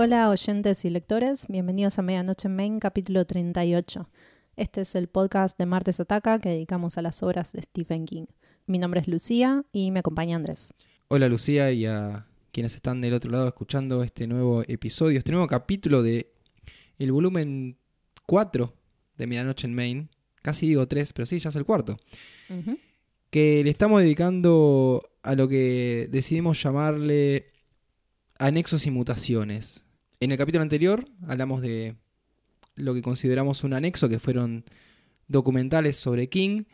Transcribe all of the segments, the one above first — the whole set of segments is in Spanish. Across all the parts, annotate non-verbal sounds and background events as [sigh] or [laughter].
Hola oyentes y lectores, bienvenidos a Medianoche en Main, capítulo 38. Este es el podcast de Martes Ataca que dedicamos a las obras de Stephen King. Mi nombre es Lucía y me acompaña Andrés. Hola Lucía y a quienes están del otro lado escuchando este nuevo episodio, este nuevo capítulo de el volumen 4 de Medianoche en Main. Casi digo 3, pero sí, ya es el cuarto. Que le estamos dedicando a lo que decidimos llamarle anexos y mutaciones. En el capítulo anterior hablamos de lo que consideramos un anexo, que fueron documentales sobre King.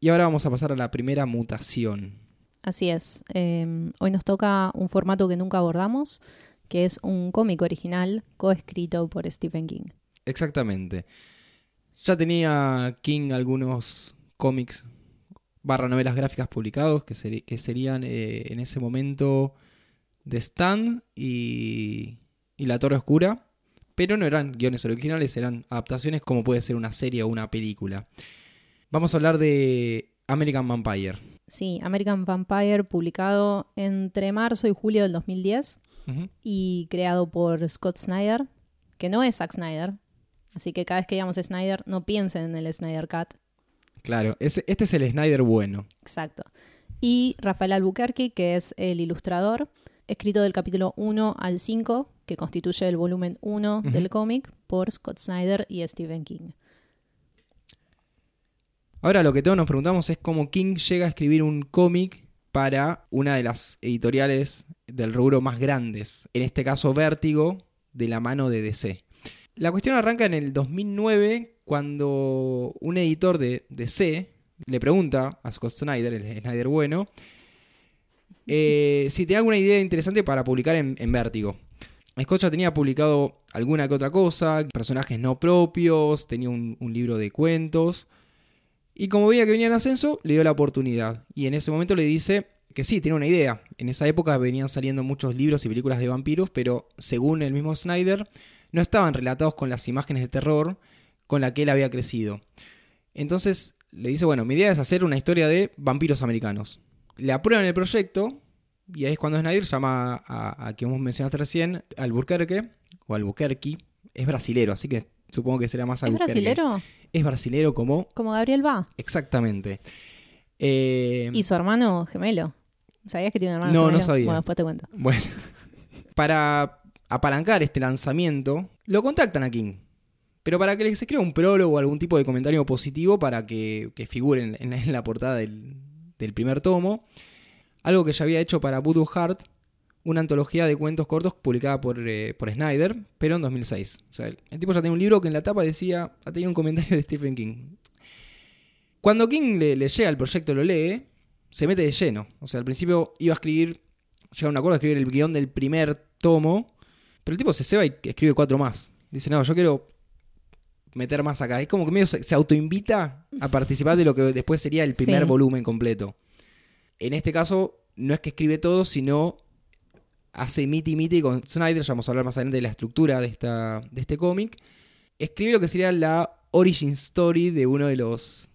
Y ahora vamos a pasar a la primera mutación. Así es. Eh, hoy nos toca un formato que nunca abordamos, que es un cómic original coescrito por Stephen King. Exactamente. Ya tenía King algunos cómics barra novelas gráficas publicados que serían eh, en ese momento The Stand y, y La Torre Oscura, pero no eran guiones originales, eran adaptaciones como puede ser una serie o una película. Vamos a hablar de American Vampire. Sí, American Vampire, publicado entre marzo y julio del 2010 Ujú. y creado por Scott Snyder, que no es Zack Snyder. Así que cada vez que digamos Snyder, no piensen en el Snyder Cut. Claro, este es el Snyder bueno. Exacto. Y Rafael Albuquerque, que es el ilustrador, escrito del capítulo 1 al 5, que constituye el volumen 1 Ujú. del cómic, por Scott Snyder y Stephen King. Ahora lo que todos nos preguntamos es cómo King llega a escribir un cómic para una de las editoriales del rubro más grandes, en este caso Vértigo, de la mano de DC. La cuestión arranca en el 2009 cuando un editor de DC le pregunta a Scott Snyder, el Snyder bueno, eh, si tenía alguna idea interesante para publicar en, en Vértigo. Scott ya tenía publicado alguna que otra cosa, personajes no propios, tenía un- un libro de cuentos. Y como veía que venía en ascenso, le dio la oportunidad. Y en ese momento le dice que sí, tiene una idea. En esa época venían saliendo muchos libros y películas de vampiros, pero según el mismo Snyder, no estaban relatados con las imágenes de terror con la que él había crecido. Entonces le dice, bueno, mi idea es hacer una historia de vampiros americanos. Le aprueban el proyecto y ahí es cuando Snyder llama a, a quien vos mencionaste recién, Albuquerque, o Albuquerque, es brasilero, así que supongo que será más ¿Es Albuquerque. brasilero? Es brasilero como Como Gabriel va. Exactamente. Eh, Y su hermano gemelo. ¿Sabías que tiene un hermano No, no gemelo? sabía. Bueno, después te cuento. Bueno, [laughs] para apalancar este lanzamiento, lo contactan a King. Pero para que les escriba un prólogo o algún tipo de comentario positivo para que, que figuren en, en la portada del, del primer tomo. Algo que ya había hecho para Voodoo Heart, una antología de cuentos cortos publicada por, eh, por Snyder, pero en 2006. O sea, el, tipo ya tenía un libro que en la tapa decía, ha tenido un comentario de Stephen King. Cuando King le, le llega el proyecto, lo lee, se mete de lleno. O sea, al principio iba a escribir, llega a un acuerdo de escribir el guion del primer tomo, pero el tipo se ceba y escribe cuatro más. Dice, no, yo quiero meter más acá. Es como que medio se, se autoinvita a participar de lo que después sería el primer Sí. volumen completo. En este caso, no es que escribe todo, sino hace miti miti con Snyder, ya vamos a hablar más adelante de la estructura de, esta, de este cómic. Escribe lo que sería la origin story de uno de los,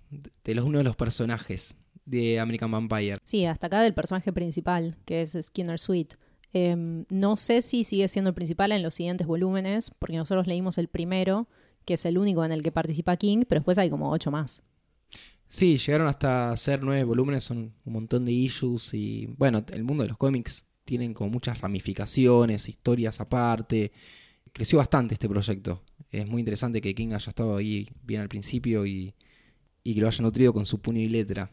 de los, uno de los personajes de American Vampire. Sí, hasta acá del personaje principal, que es Skinner Sweet. Em, no sé si sigue siendo el principal en los siguientes volúmenes, porque nosotros leímos el primero, que es el único en el que participa King, pero después hay como ocho más. Sí, llegaron hasta ser nueve volúmenes, son un montón de issues y bueno, el mundo de los cómics tienen como muchas ramificaciones, historias aparte. Creció bastante este proyecto. Es muy interesante que King haya estado ahí bien al principio y, y que lo haya nutrido con su puño y letra.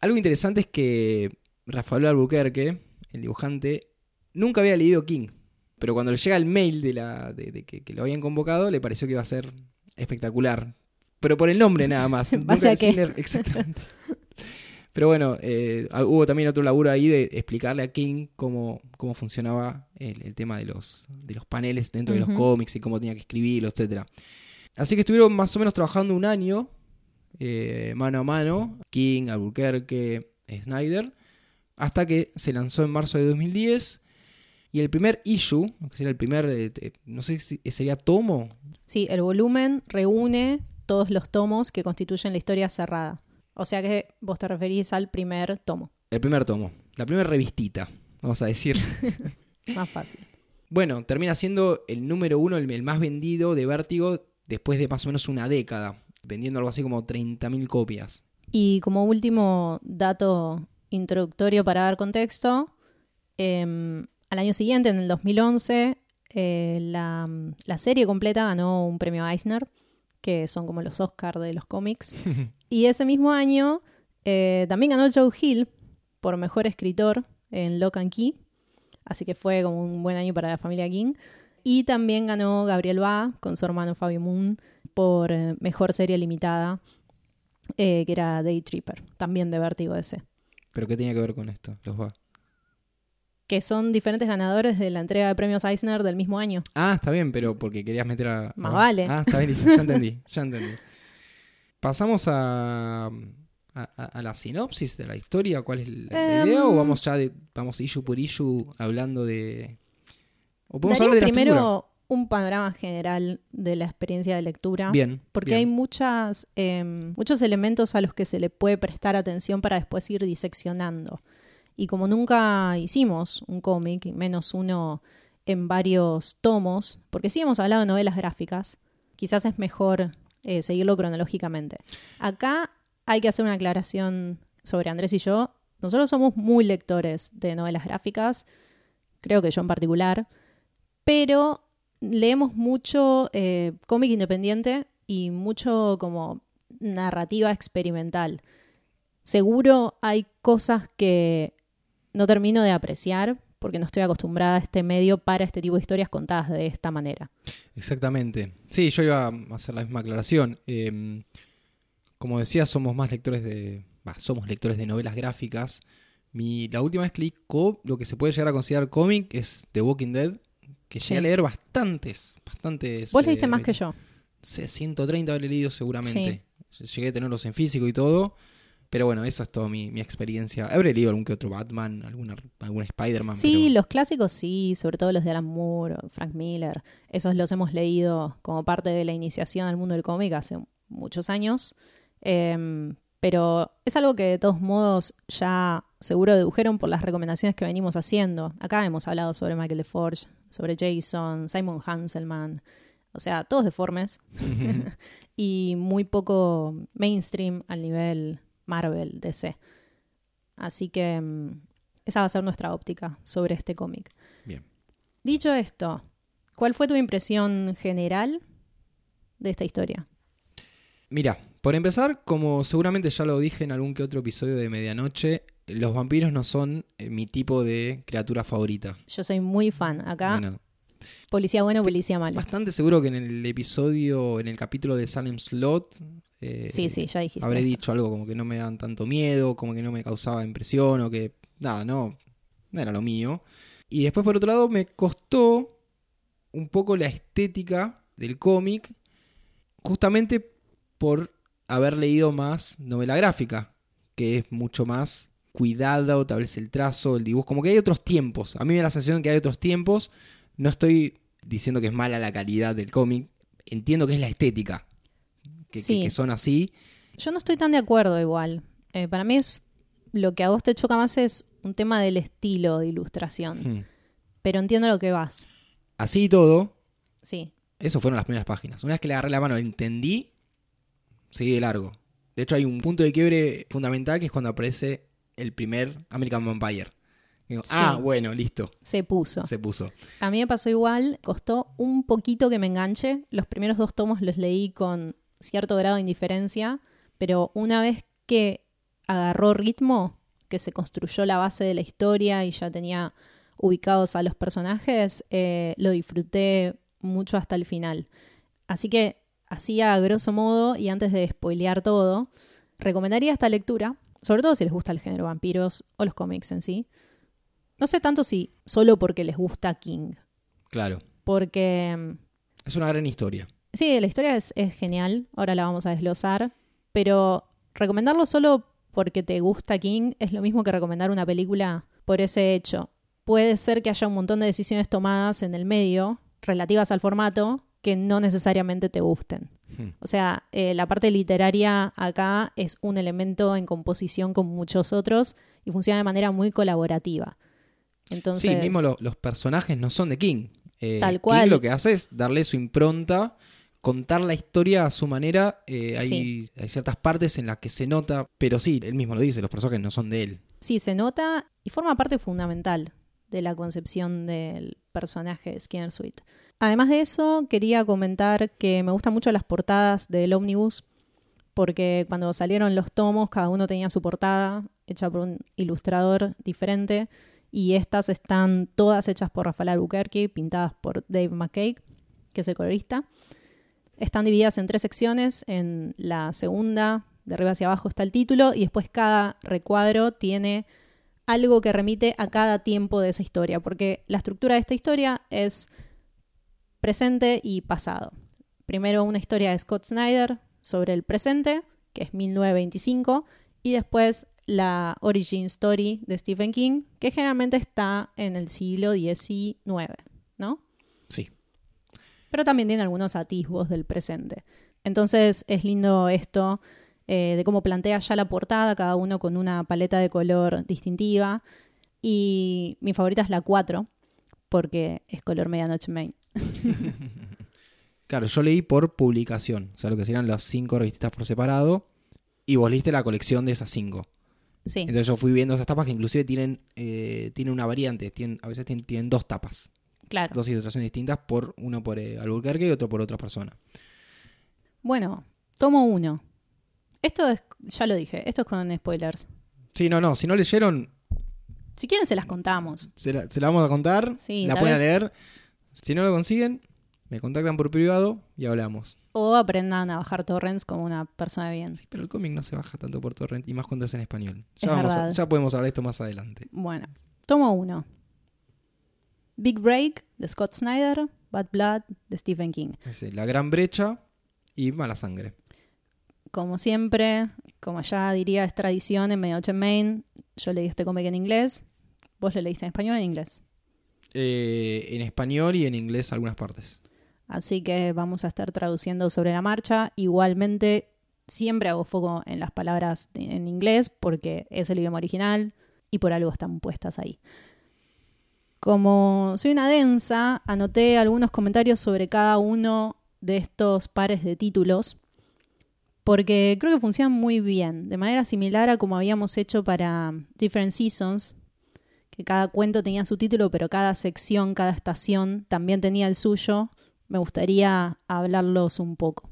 Algo interesante es que Rafael Albuquerque, el dibujante, nunca había leído King. Pero cuando le llega el mail de, la, de, de que, que lo habían convocado, le pareció que iba a ser espectacular. Pero por el nombre nada más. ¿En base a qué? exactamente. Pero bueno, eh, hubo también otro laburo ahí de explicarle a King cómo, cómo funcionaba el, el tema de los, de los paneles dentro de los cómics y cómo tenía que escribirlo, etc. Así que estuvieron más o menos trabajando un año eh, mano a mano, King, Albuquerque, Snyder, hasta que se lanzó en marzo de 2010. Y el primer issue, que sería el primer, eh, no sé si sería tomo, Sí, el volumen reúne todos los tomos que constituyen la historia cerrada. O sea que vos te referís al primer tomo. el primer tomo, la primera revistita, vamos a decir. [laughs] Más fácil. bueno, termina siendo el número uno, el, el más vendido de Vértigo después de más o menos una década, vendiendo algo así como 30.000 copias. Y como último dato introductorio para dar contexto, em, al año siguiente, en el 2011, eh, la, la serie completa ganó un premio Eisner, que son como los Oscars de los cómics. [laughs] y ese mismo año eh, también ganó Joe Hill por mejor escritor en Lock and Key. Así que fue como un buen año para la familia King. Y también ganó Gabriel Ba con su hermano Fabio Moon por eh, mejor serie limitada, eh, que era Day Tripper, también de Vértigo DC. ¿Pero qué tenía que ver con esto, los Ba? Que son diferentes ganadores de la entrega de premios Eisner del mismo año. Ah, está bien, pero porque querías meter a... Más vale. Ah, está bien, ya entendí, ya entendí. Pasamos a, a, la sinopsis de la historia, ¿cuál es la, idea? ¿O vamos ya de, vamos issue por issue hablando de... ¿O podemos hablar de primero un panorama general de la experiencia de lectura. Bien. Porque bien. hay muchas, em, muchos elementos a los que se le puede prestar atención para después ir diseccionando. Y como nunca hicimos un cómic, menos uno en varios tomos, porque sí hemos hablado de novelas gráficas, quizás es mejor eh, seguirlo cronológicamente. Acá hay que hacer una aclaración sobre Andrés y yo. Nosotros somos muy lectores de novelas gráficas, creo que yo en particular, pero leemos mucho eh, cómic independiente y mucho como narrativa experimental. Seguro hay cosas que no termino de apreciar porque no estoy acostumbrada a este medio para este tipo de historias contadas de esta manera. Exactamente. Sí, yo iba a hacer la misma aclaración. Eh, como decía, somos más lectores de. bah, somos lectores de novelas gráficas. Mi, la última vez que leí lo que se puede llegar a considerar cómic es The Walking Dead. Que llegué Sí. a leer bastantes. bastantes Vos leíste eh, más que yo. sé, 130 habré leído seguramente. Llegué a tenerlos en físico y todo. Pero bueno, esa es toda mi, mi experiencia. Habré leído algún que otro Batman, alguna, algún Spider-Man. Sí, pero- los clásicos sí, sobre todo los de Alan Moore, Frank Miller. Esos los hemos leído como parte de la iniciación al mundo del cómic hace muchos años. Em, pero es algo que de todos modos ya seguro dedujeron por las recomendaciones que venimos haciendo. Acá hemos hablado sobre Michael DeForge, sobre Jason, Simon Hanselman. O sea, todos deformes [laughs] y muy poco mainstream al nivel Marvel, DC. Así que mm, esa va a ser nuestra óptica sobre este cómic. Bien. Dicho esto, ¿cuál fue tu impresión general de esta historia? Mira, por empezar, como seguramente ya lo dije en algún que otro episodio de Medianoche, los vampiros no son eh, mi tipo de criatura favorita. Yo soy muy fan. Acá, Bueno, policía bueno, policía malo. bastante seguro que en el episodio, en el capítulo de Salem Slot, eh, Sí, sí, ya dijiste. habré esto. dicho algo como que no me dan tanto miedo, como que no me causaba impresión o que nada, no, no era lo mío. Y después por otro lado me costó un poco la estética del cómic, justamente por haber leído más novela gráfica, que es mucho más cuidado, tal vez el trazo, el dibujo, como que hay otros tiempos. A mí me da la sensación que hay otros tiempos. No estoy diciendo que es mala la calidad del cómic, entiendo que es la estética, que, Sí. que son así. Yo no estoy tan de acuerdo igual. Eh, para mí es lo que a vos te choca más es un tema del estilo de ilustración. Hmm. Pero entiendo lo que vas. Así y todo, Sí. eso fueron las primeras páginas. Una vez que le agarré la mano, entendí, seguí de largo. De hecho, hay un punto de quiebre fundamental que es cuando aparece el primer American Vampire. Digo, Sí. Ah, bueno, listo, Se puso. se puso. A mí me pasó igual, costó un poquito que me enganche. Los primeros dos tomos los leí con cierto grado de indiferencia, pero una vez que agarró ritmo, que se construyó la base de la historia y ya tenía ubicados a los personajes, eh, lo disfruté mucho hasta el final. Así que, así a grosso modo, y antes de spoilear todo, recomendaría esta lectura, sobre todo si les gusta el género vampiros o los cómics en sí. No sé tanto si solo porque les gusta King, Claro, porque mm, es una gran historia. Sí, la historia es, es genial, ahora la vamos a desglosar, pero recomendarlo solo porque te gusta King es lo mismo que recomendar una película por ese hecho. Puede ser que haya un montón de decisiones tomadas en el medio relativas al formato que no necesariamente te gusten. Hmm. O sea, eh, la parte literaria acá es un elemento en composición con muchos otros y funciona de manera muy colaborativa. Entonces, Sí, mismo lo- los personajes no son de King. Eh, Tal King cual. lo que hace es darle su impronta, contar la historia a su manera. Eh, hay, Sí. hay ciertas partes en las que se nota, pero sí, él mismo lo dice, los personajes no son de él. Sí, se nota y forma parte fundamental de la concepción del personaje de Skinner Sweet. Además de eso, quería comentar que me gustan mucho las portadas del Omnibus, porque cuando salieron los tomos, cada uno tenía su portada hecha por un ilustrador diferente, y estas están todas hechas por Rafael Albuquerque, pintadas por Dave McKay, que es el colorista. Están divididas en tres secciones. En la segunda, de arriba hacia abajo, está el título, y después cada recuadro tiene algo que remite a cada tiempo de esa historia, porque la estructura de esta historia es presente y pasado. Primero una historia de Scott Snyder sobre el presente, que es 1925, y después la origin story de Stephen King, que generalmente está en el siglo XIX, ¿no? Pero también tiene algunos atisbos del presente. Entonces es lindo esto eh, de cómo plantea ya la portada, cada uno con una paleta de color distintiva. Y mi favorita es la 4, porque es color medianoche main. [laughs] Claro, yo leí por publicación, o sea, lo que serían las cinco revistas por separado, y vos leíste la colección de esas cinco. Sí, Entonces yo fui viendo esas tapas que inclusive tienen, eh, tienen una variante, tienen, a veces tienen, tienen dos tapas, claro. dos ilustraciones distintas, por uno por eh, Albuquerque y otro por otra persona. Bueno, tomo uno. Esto es, ya lo dije, esto es con spoilers. Sí, no, no, si no leyeron, Si quieren se las contamos. se la, se la vamos a contar, Sí, la pueden vez- leer. Si no lo consiguen, me contactan por privado y hablamos. O aprendan a bajar torrents como una persona de bien. Sí, pero el cómic no se baja tanto por torrent y más cuando es en español. Es vamos a- ya podemos hablar de esto más adelante. Bueno, tomo uno. Big Break de Scott Snyder, Bad Blood de Stephen King. Ese, la gran brecha y mala sangre. Como siempre, como ya diría es tradición en Medianoche Main, yo leí este cómic en inglés. ¿Vos lo leíste en español o en inglés? Eh, en español y en inglés algunas partes. Así que vamos a estar traduciendo sobre la marcha. Igualmente, siempre hago foco en las palabras en inglés porque es el idioma original y por algo están puestas ahí. Como soy una densa, anoté algunos comentarios sobre cada uno de estos pares de títulos porque creo que funcionan muy bien, de manera similar a como habíamos hecho para Different Seasons, que cada cuento tenía su título, pero cada sección, cada estación también tenía el suyo me gustaría hablarlos un poco.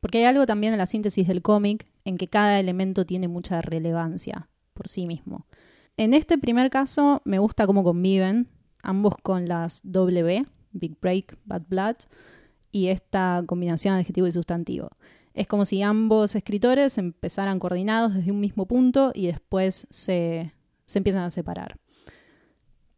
Porque hay algo también en la síntesis del cómic en que cada elemento tiene mucha relevancia por sí mismo. En este primer caso me gusta cómo conviven, ambos con las W, Big Break, Bad Blood, y esta combinación de adjetivo y sustantivo. Es como si ambos escritores empezaran coordinados desde un mismo punto y después se, se empiezan a separar.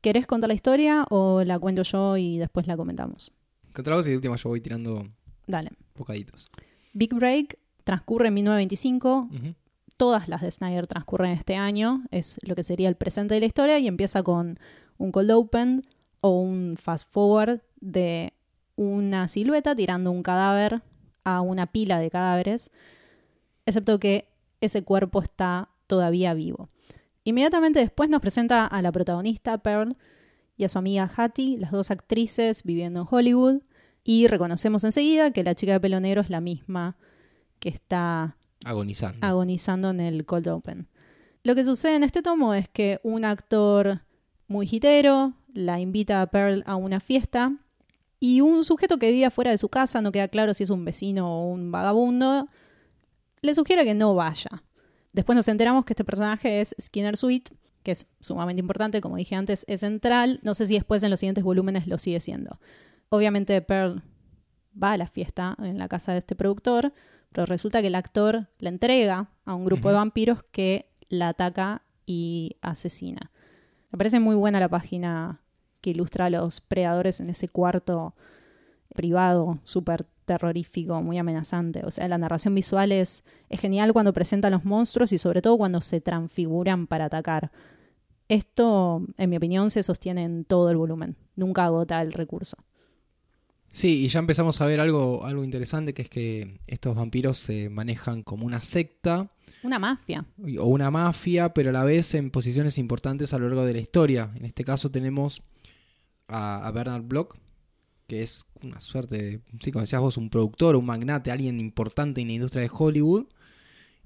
¿Querés contar la historia o la cuento yo y después la comentamos? Contragos y de última yo voy tirando Dale. bocaditos. Big Break transcurre en 1925. Ujú. Todas las de Snyder transcurren este año. Es lo que sería el presente de la historia y empieza con un cold open o un fast forward de una silueta tirando un cadáver a una pila de cadáveres, excepto que ese cuerpo está todavía vivo. Inmediatamente después nos presenta a la protagonista, Pearl, y a su amiga Hattie, las dos actrices viviendo en Hollywood, y reconocemos enseguida que la chica de pelo negro es la misma que está Agonizando. agonizando en el cold open. Lo que sucede en este tomo es que un actor muy hitero la invita a Pearl a una fiesta y un sujeto que vivía fuera de su casa, no queda claro si es un vecino o un vagabundo, le sugiere que no vaya. Después nos enteramos que este personaje es Skinner Sweet, que es sumamente importante, como dije antes, es central. No sé si después en los siguientes volúmenes lo sigue siendo. Obviamente Pearl va a la fiesta en la casa de este productor, pero resulta que el actor la entrega a un grupo de vampiros que la ataca y asesina. Me parece muy buena la página que ilustra a los predadores en ese cuarto privado, súper terrorífico, muy amenazante. O sea, la narración visual es, es genial cuando presenta a los monstruos y sobre todo cuando se transfiguran para atacar. Esto, en mi opinión, se sostiene en todo el volumen. Nunca agota el recurso. Sí, y ya empezamos a ver algo, algo interesante, que es que estos vampiros se manejan como una secta Una mafia. o una mafia, pero a la vez en posiciones importantes a lo largo de la historia. En este caso tenemos a, a Bernard Bloch, que es una suerte de, sí, como decías vos, un productor, un magnate, alguien importante en la industria de Hollywood.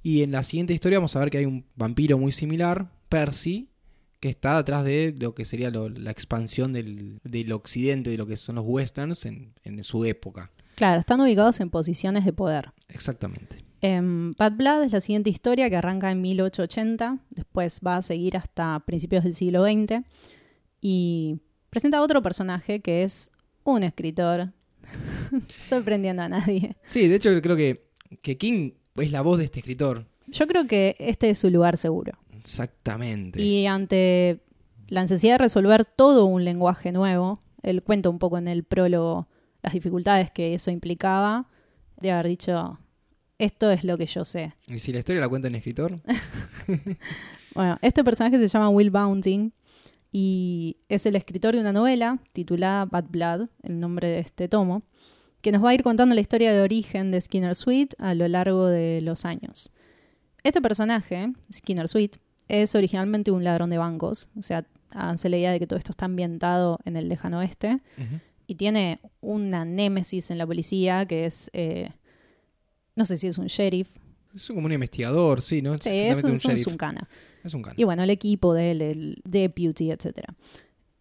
Y en la siguiente historia vamos a ver que hay un vampiro muy similar, Percy, que está detrás de lo que sería lo- la expansión del, del occidente, de lo que son los westerns en, en su época. Claro, están ubicados en posiciones de poder. Exactamente. Em, Bad Blood es la siguiente historia que arranca en 1880, después va a seguir hasta principios del siglo XX y presenta otro personaje que es un escritor, [laughs] sorprendiendo a nadie. Sí, de hecho creo que, que King es la voz de este escritor. Yo creo que este es su lugar seguro. Exactamente. Y ante la necesidad de resolver todo un lenguaje nuevo, él cuenta un poco en el prólogo las dificultades que eso implicaba, de haber dicho, esto es lo que yo sé. ¿Y si la historia la cuenta el escritor? [laughs] Bueno, este personaje se llama Will Bounting y es el escritor de una novela titulada Bad Blood, el nombre de este tomo, que nos va a ir contando la historia de origen de Skinner Sweet a lo largo de los años. Este personaje, Skinner Sweet, es originalmente un ladrón de bancos, o sea, háganse la idea de que todo esto está ambientado en el lejano oeste y tiene una némesis en la policía que es, eh, no sé si es un sheriff, Es como un investigador, sí, ¿no? sí, es un, es un sheriff. suncana. Es un can. Y bueno, el equipo de él, el deputy, etc.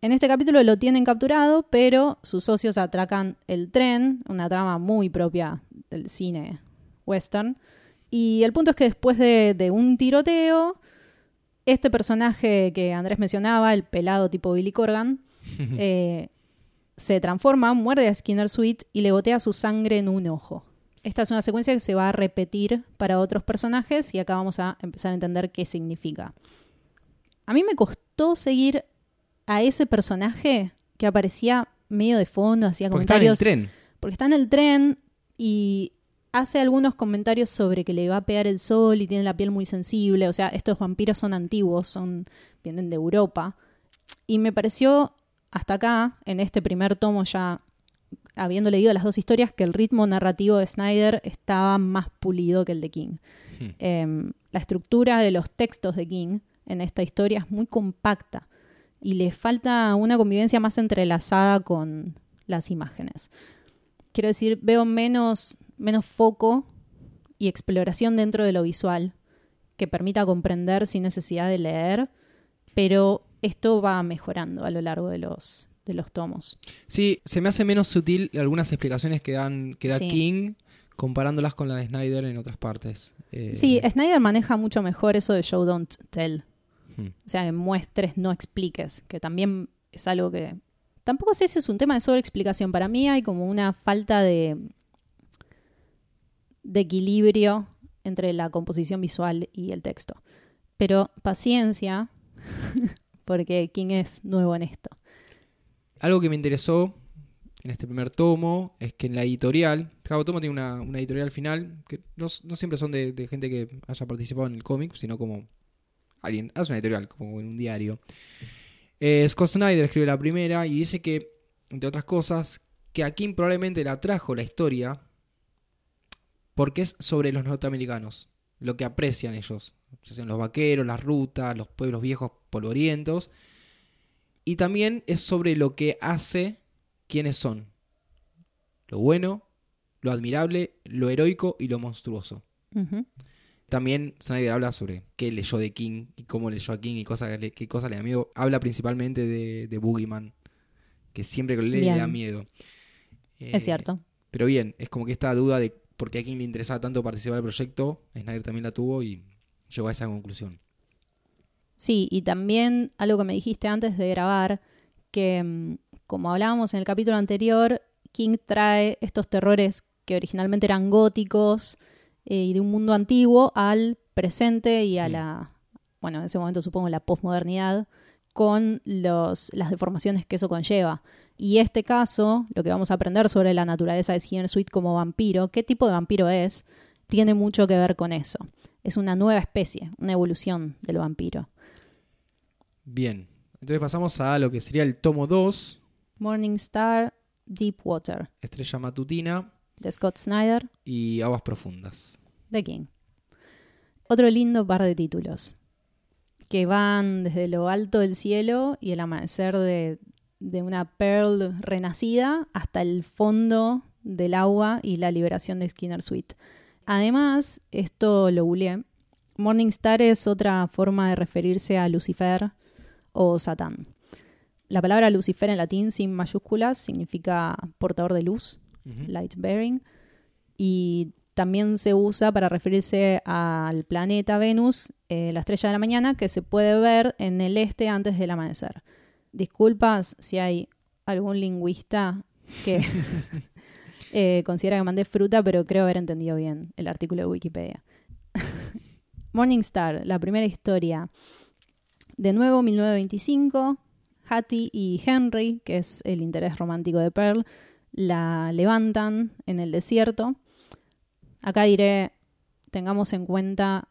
En este capítulo lo tienen capturado, pero sus socios atracan el tren, una trama muy propia del cine western. Y el punto es que después de, de un tiroteo, este personaje que Andrés mencionaba, el pelado tipo Billy Corgan, [laughs] eh, se transforma, muerde a Skinner Sweet y le gotea su sangre en un ojo. Esta es una secuencia que se va a repetir para otros personajes y acá vamos a empezar a entender qué significa. A mí me costó seguir a ese personaje que aparecía medio de fondo, hacía Porque está en el comentarios tren. porque está en el tren y hace algunos comentarios sobre que le va a pegar el sol y tiene la piel muy sensible. O sea, estos vampiros son antiguos, son vienen de Europa. Y me pareció hasta acá, en este primer tomo ya habiendo leído las dos historias, que el ritmo narrativo de Snyder estaba más pulido que el de King. Hmm. Em, la estructura de los textos de King en esta historia es muy compacta y le falta una convivencia más entrelazada con las imágenes. Quiero decir, veo menos, menos foco y exploración dentro de lo visual que permita comprender sin necesidad de leer, pero esto va mejorando a lo largo de los, de los tomos. Sí, se me hace menos sutil algunas explicaciones que, dan, que da Sí. King comparándolas con la de Snyder en otras partes. Eh, Sí, Snyder maneja mucho mejor eso de show don't tell. hmm. O sea, que muestres, no expliques, que también es algo que... Tampoco sé si es un tema de sobreexplicación. Para mí hay como una falta de, de equilibrio entre la composición visual y el texto. Pero paciencia, [laughs] porque King es nuevo en esto. Algo que me interesó en este primer tomo es que en la editorial, cada tomo tiene una, editorial final, que no, siempre son de, de gente que haya participado en el cómic, sino como alguien hace una editorial, como en un diario. Eh, Scott Snyder escribe la primera y dice que, entre otras cosas, que a King probablemente la trajo la historia porque es sobre los norteamericanos, lo que aprecian ellos, ya sean los vaqueros, las rutas, los pueblos viejos polvorientos, y también es sobre lo que hace quiénes son, lo bueno, lo admirable, lo heroico y lo monstruoso. También Snyder habla sobre qué leyó de King y cómo leyó a King y cosa, qué cosas le da miedo. Habla principalmente de, de Boogeyman, que siempre que le da miedo. Eh, Es cierto. Pero bien, es como que esta duda de por qué a King le interesaba tanto participar del proyecto, Snyder también la tuvo y llegó a esa conclusión. Sí, y también algo que me dijiste antes de grabar, que mm, como hablábamos en el capítulo anterior, King trae estos terrores que originalmente eran góticos eh, y de un mundo antiguo al presente y a la, bueno, en ese momento supongo la posmodernidad, con los, las deformaciones que eso conlleva. Y este caso, lo que vamos a aprender sobre la naturaleza de Skinner Sweet como vampiro, qué tipo de vampiro es, tiene mucho que ver con eso. Es una nueva especie, una evolución del vampiro. Bien, entonces pasamos a lo que sería el tomo 2, Morning Star, Deep Water, Estrella Matutina de Scott Snyder, y Aguas Profundas. de King. Otro lindo par de títulos que van desde lo alto del cielo y el amanecer de de una Pearl renacida hasta el fondo del agua y la liberación de Skinner Sweet. Además, esto lo googleé, Morningstar es otra forma de referirse a Lucifer o Satán. La palabra Lucifer en latín sin mayúsculas significa portador de luz, light bearing, y también se usa para referirse al planeta Venus, eh, la estrella de la mañana, que se puede ver en el este antes del amanecer. Disculpas si hay algún lingüista que [laughs] [laughs] eh, considera que mandé fruta, pero creo haber entendido bien el artículo de Wikipedia. [laughs] Morningstar, la primera historia. De nuevo, 1925, Hattie y Henry, que es el interés romántico de Pearl, la levantan en el desierto. Acá diré, tengamos en cuenta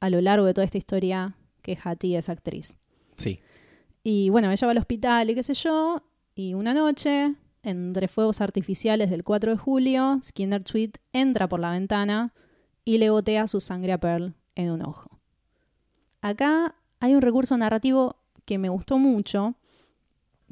a lo largo de toda esta historia que Hattie es actriz. Sí. Y bueno, ella va al hospital y qué sé yo, y una noche, entre fuegos artificiales del 4 de julio, Skinner Tweet entra por la ventana y le gotea su sangre a Pearl en un ojo. Acá hay un recurso narrativo que me gustó mucho,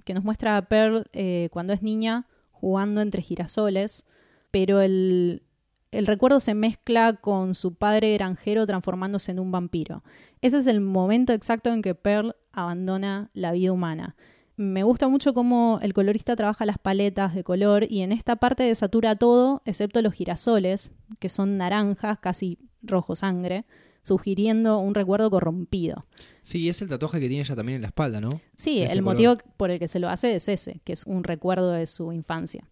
que nos muestra a Pearl eh, cuando es niña jugando entre girasoles, pero el, el recuerdo se mezcla con su padre granjero transformándose en un vampiro. Ese es el momento exacto en que Pearl abandona la vida humana. Me gusta mucho cómo el colorista trabaja las paletas de color y en esta parte desatura todo excepto los girasoles, que son naranjas, casi rojo sangre sugiriendo un recuerdo corrompido. Sí, es el tatuaje que tiene ella también en la espalda, ¿no? Sí, el motivo por el que se lo hace es ese, que es un recuerdo de su infancia.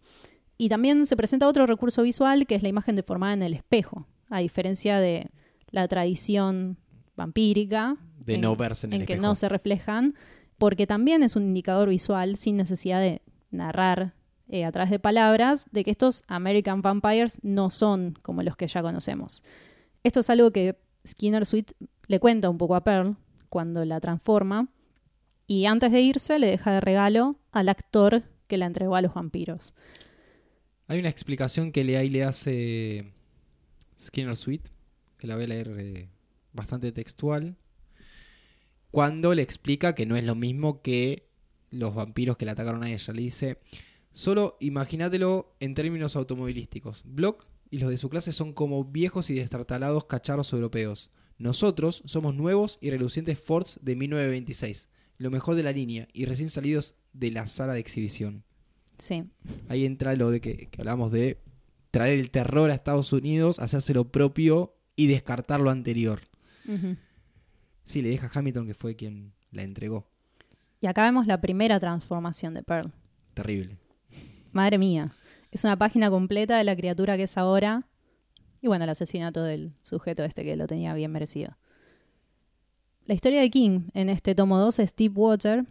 Y también se presenta otro recurso visual que es la imagen deformada en el espejo, a diferencia de la tradición vampírica. De no verse en, el en que no se reflejan, porque también es un indicador visual sin necesidad de narrar eh, a través de palabras de que estos American Vampires no son como los que ya conocemos. Esto es algo que Skinner Sweet le cuenta un poco a Pearl cuando la transforma y antes de irse le deja de regalo al actor que la entregó a los vampiros. Hay una explicación que le, le hace Skinner Sweet, que la voy a leer eh, bastante textual, cuando le explica que no es lo mismo que los vampiros que le atacaron a ella. Le dice, solo imagínatelo en términos automovilísticos. Block y los de su clase son como viejos y destartalados cacharros europeos. Nosotros somos nuevos y relucientes Fords de 1926, lo mejor de la línea y recién salidos de la sala de exhibición. Sí. Ahí entra lo de que, hablamos de traer el terror a Estados Unidos, hacerse lo propio y descartar lo anterior. Sí, le deja a Hamilton que fue quien la entregó. Y acá vemos la primera transformación de Pearl. Terrible. Madre mía. Es una página completa de la criatura que es ahora. Y bueno, el asesinato del sujeto este que lo tenía bien merecido. La historia de King en este tomo 2 es Deep Water,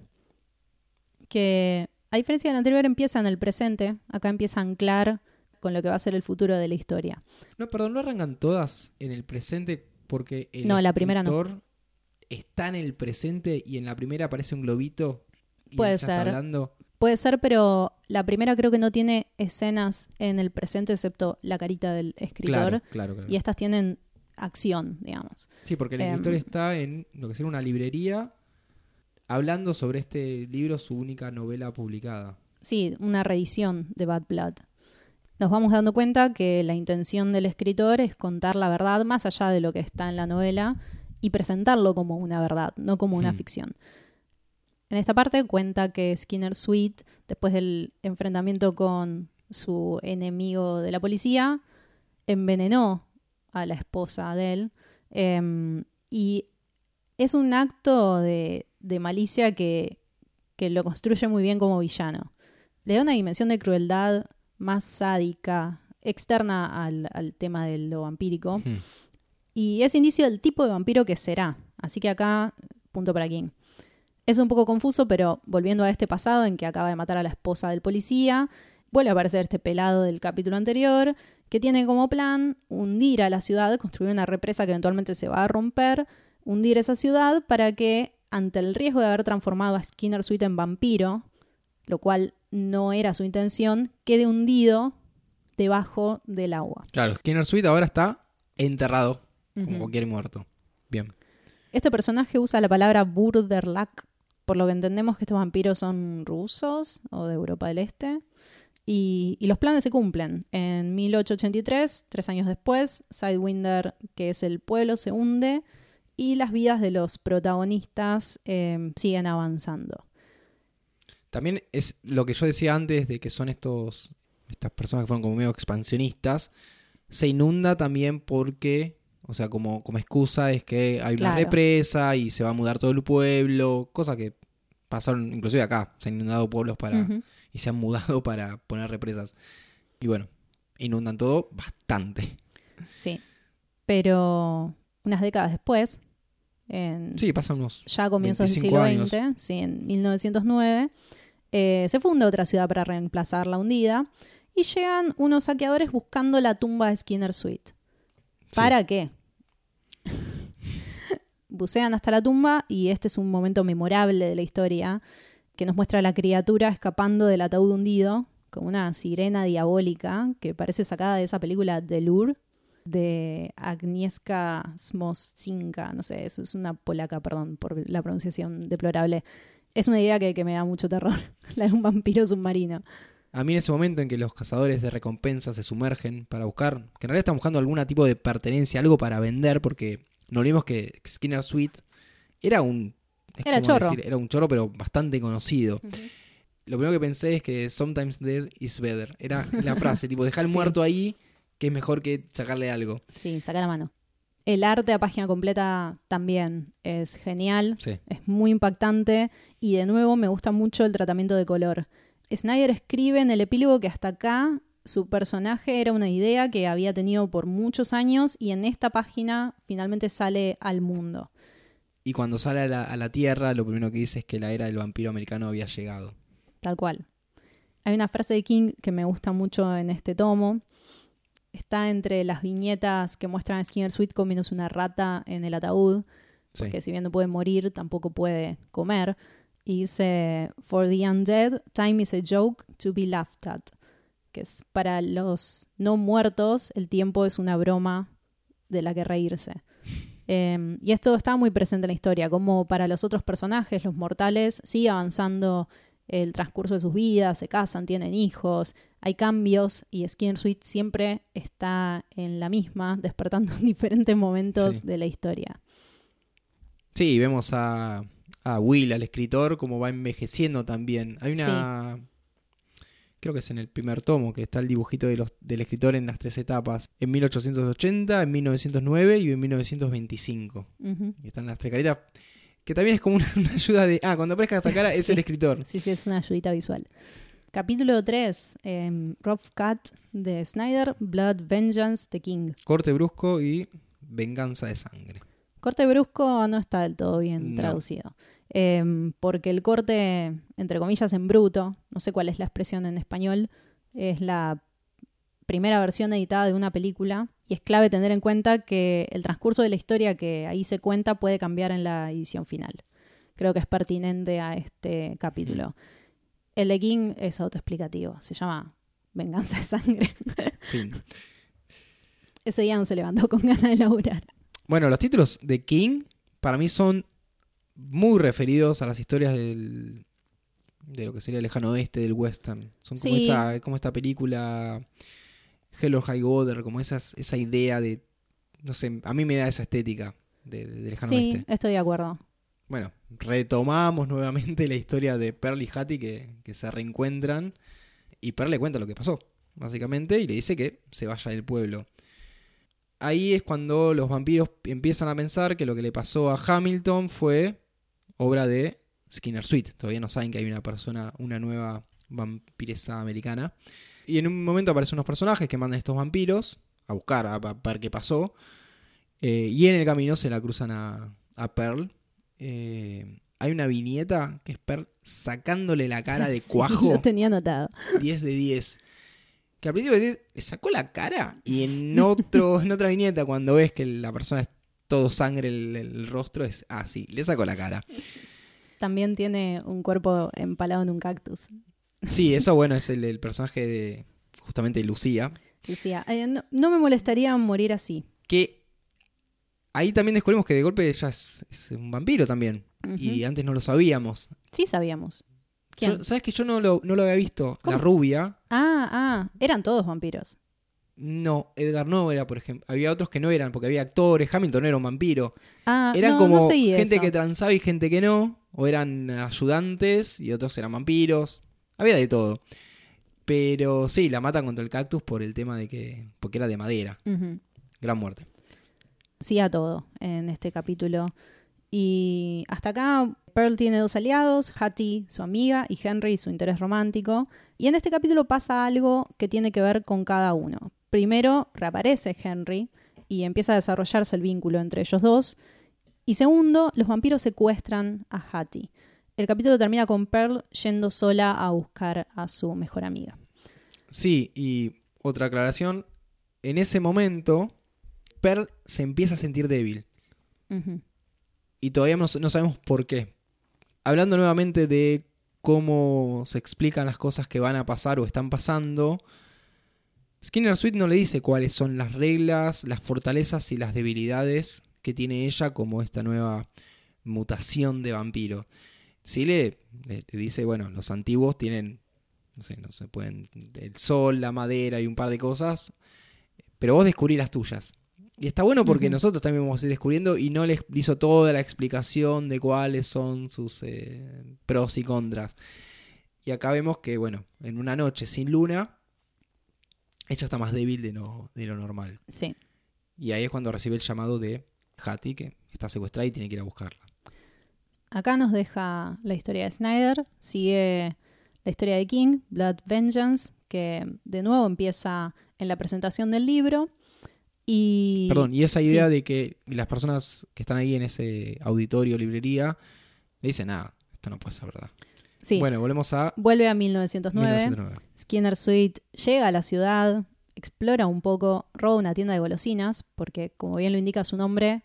que a diferencia del anterior empieza en el presente, acá empieza a anclar con lo que va a ser el futuro de la historia. No, perdón, no arrancan todas en el presente porque el no, la primera no. está en el presente y en la primera aparece un globito y Puede ser. Puede ser, pero la primera creo que no tiene escenas en el presente excepto la carita del escritor. Claro, claro, Y estas tienen acción, digamos. Sí, porque el escritor em, está en lo que sería una librería hablando sobre este libro, su única novela publicada. Sí, una reedición de Bad Blood. Nos vamos dando cuenta que la intención del escritor es contar la verdad más allá de lo que está en la novela y presentarlo como una verdad, no como una hmm. ficción. En esta parte cuenta que Skinner Sweet, después del enfrentamiento con su enemigo de la policía, envenenó a la esposa de él. Em, y es un acto de, malicia que, lo construye muy bien como villano. Le da una dimensión de crueldad más sádica, externa al, tema de lo vampírico. Hmm. Y es indicio del tipo de vampiro que será. Así que acá, punto para King. Es un poco confuso, pero volviendo a este pasado en que acaba de matar a la esposa del policía, vuelve a aparecer este pelado del capítulo anterior, que tiene como plan hundir a la ciudad, construir una represa que eventualmente se va a romper, hundir esa ciudad para que, ante el riesgo de haber transformado a Skinner Sweet en vampiro, lo cual no era su intención, quede hundido debajo del agua. Claro, Skinner Sweet ahora está enterrado, como cualquier muerto. Bien. Este personaje usa la palabra burderlack por lo que entendemos que estos vampiros son rusos o de Europa del Este. Y, y los planes se cumplen. En 1883, tres años después, Sidewinder, que es el pueblo, se hunde y las vidas de los protagonistas eh, siguen avanzando. También es lo que yo decía antes de que son estos estas personas que fueron como medio expansionistas. Se inunda también porque, o sea, como, como excusa es que hay una represa y se va a mudar todo el pueblo, cosa que pasaron inclusive acá. Se han inundado pueblos para y se han mudado [laughs] para poner represas. Y bueno, inundan todo bastante. Sí. Pero unas décadas después, en, Sí, unos ya a comienzos del 25 siglo años. XX, sí, en 1909, eh, se funda otra ciudad para reemplazar la hundida y llegan unos saqueadores buscando la tumba de Skinner Sweet. Sí. ¿Para qué? [laughs] Bucean hasta la tumba y este es un momento memorable de la historia que nos muestra a la criatura escapando del ataúd hundido con una sirena diabólica que parece sacada de esa película Lure de Agnieszka Smoczynska, no sé, eso es una polaca, perdón por la pronunciación deplorable. Es una idea que, que me da mucho terror, [laughs] la de un vampiro submarino. A mí en ese momento en que los cazadores de recompensa se sumergen para buscar, que en realidad están buscando algún tipo de pertenencia, algo para vender, porque no olvidemos que Skinner Sweet era un... Era chorro. era un chorro, pero bastante conocido. Lo primero que pensé es que sometimes dead is better. Era la [laughs] frase, tipo, dejar el Sí. muerto ahí, que es mejor que sacarle algo. Sí, saca la mano. El arte a página completa también es genial, Sí. es muy impactante y de nuevo me gusta mucho el tratamiento de color. Snyder escribe en el epílogo que hasta acá su personaje era una idea que había tenido por muchos años y en esta página finalmente sale al mundo. Y cuando sale a la, a la Tierra, lo primero que dice es que la era del vampiro americano había llegado. Tal cual. Hay una frase de King que me gusta mucho en este tomo. Está entre las viñetas que muestran a Skinner Sweet comiéndose una rata en el ataúd, Sí. porque si bien no puede morir, tampoco puede comer. Y dice, For the undead, time is a joke to be laughed at. Que es para los no muertos, el tiempo es una broma de la que reírse. [laughs] Eh, y esto está muy presente en la historia, como para los otros personajes, los mortales, sigue avanzando el transcurso de sus vidas, se casan, tienen hijos, hay cambios y Skinner Sweet siempre está en la misma, [laughs] despertando en diferentes momentos Sí. de la historia. Sí, vemos a, a Will, al escritor, como va envejeciendo también. Hay una... Creo que es en el primer tomo, que está el dibujito de los, del escritor en las tres etapas. En 1880, en 1909 y en 1925. Ujú. Y están las tres caritas. Que también es como una, [laughs] una ayuda de... Ah, cuando aparezca esta cara es el escritor. Sí, sí, es una ayudita visual. Capítulo 3, Rough Cut de Snyder, Blood Vengeance de King. Corte brusco y venganza de sangre. Corte brusco no está del todo bien No. traducido. Eh, porque el corte, entre comillas, en bruto, no sé cuál es la expresión en español, es la primera versión editada de una película y es clave tener en cuenta que el transcurso de la historia que ahí se cuenta puede cambiar en la edición final. Creo que es pertinente a este capítulo. El de King es autoexplicativo, se llama Venganza de Sangre. [laughs] Fin. Ese día no se levantó con ganas de laburar. Bueno, los títulos de King para mí son muy referidos a las historias del, de lo que sería el lejano oeste del western. Son como, Sí. esa, como esta película Hell or High Water, como esas, esa idea de, no sé, a mí me da esa estética de, de lejano Sí, oeste. estoy de acuerdo. Bueno, retomamos nuevamente la historia de Pearl y Hattie que, que se reencuentran y Pearl le cuenta lo que pasó, básicamente, y le dice que se vaya del pueblo. Ahí es cuando los vampiros empiezan a pensar que lo que le pasó a Hamilton fue obra de Skinner Sweet. Todavía no saben que hay una persona, una nueva vampiresa americana. Y en un momento aparecen unos personajes que mandan a estos vampiros a buscar, a, a ver qué pasó. Eh, y en el camino se la cruzan a, a Pearl. Eh, hay una viñeta que es Pearl sacándole la cara de [laughs] Sí, cuajo. lo tenía anotado. 10 de 10. Que al principio le sacó la cara y en [laughs] otro en otra viñeta cuando ves que la persona es todo sangre el, el rostro es ah sí, le sacó la cara. También tiene un cuerpo empalado en un cactus. Sí, eso bueno es el, el personaje de justamente Lucía, Decía, "Eh, no, no me molestaría morir así. que ahí también descubrimos que de golpe ella es, es un vampiro también. Y antes no lo sabíamos. Sí sabíamos. ¿Quién? Yo- ¿Sabes que yo no lo, no lo había visto? ¿Cómo? La rubia. Ah, ah, eran todos vampiros. No, Edgar no era, por ejemplo. Había otros que no eran, porque había actores. Hamilton era un vampiro. Ah, Eran no, como no gente eso. que transaba y gente que no. O eran ayudantes y otros eran vampiros. Había de todo. Pero sí, la matan contra el cactus por el tema de que. porque era de madera. Gran muerte. Sí a todo en este capítulo. Y hasta acá Pearl tiene dos aliados, Hattie, su amiga, y Henry, su interés romántico. Y en este capítulo pasa algo que tiene que ver con cada uno. Primero, reaparece Henry y empieza a desarrollarse el vínculo entre ellos dos. Y segundo, los vampiros secuestran a Hattie. El capítulo termina con Pearl yendo sola a buscar a su mejor amiga. Sí, y otra aclaración. En ese momento, Pearl se empieza a sentir débil. Y todavía no, no sabemos por qué. Hablando nuevamente de cómo se explican las cosas que van a pasar o están pasando, Skinner Sweet no le dice cuáles son las reglas, las fortalezas y las debilidades que tiene ella como esta nueva mutación de vampiro. Sí le, le- le dice, bueno, los antiguos tienen, no sé, no se pueden, el sol, la madera y un par de cosas, pero vos descubrí las tuyas. Y está bueno porque nosotros también vamos a ir descubriendo y no les hizo toda la explicación de cuáles son sus eh, pros y contras. Y acá vemos que, bueno, en una noche sin luna, ella está más débil de, no, de lo normal. Sí. Y ahí es cuando recibe el llamado de Hattie, que está secuestrada y tiene que ir a buscarla. Acá nos deja la historia de Snyder, sigue la historia de King, Blood Vengeance, que de nuevo empieza en la presentación del libro. Y Perdón, y esa idea sí. de que las personas que están ahí en ese auditorio, librería, le dicen, nada, esto no puede ser verdad. sí, Bueno, volvemos a vuelve a 1909. 1909. Skinner Sweet llega a la ciudad, explora un poco, roba una tienda de golosinas, porque como bien lo indica su nombre,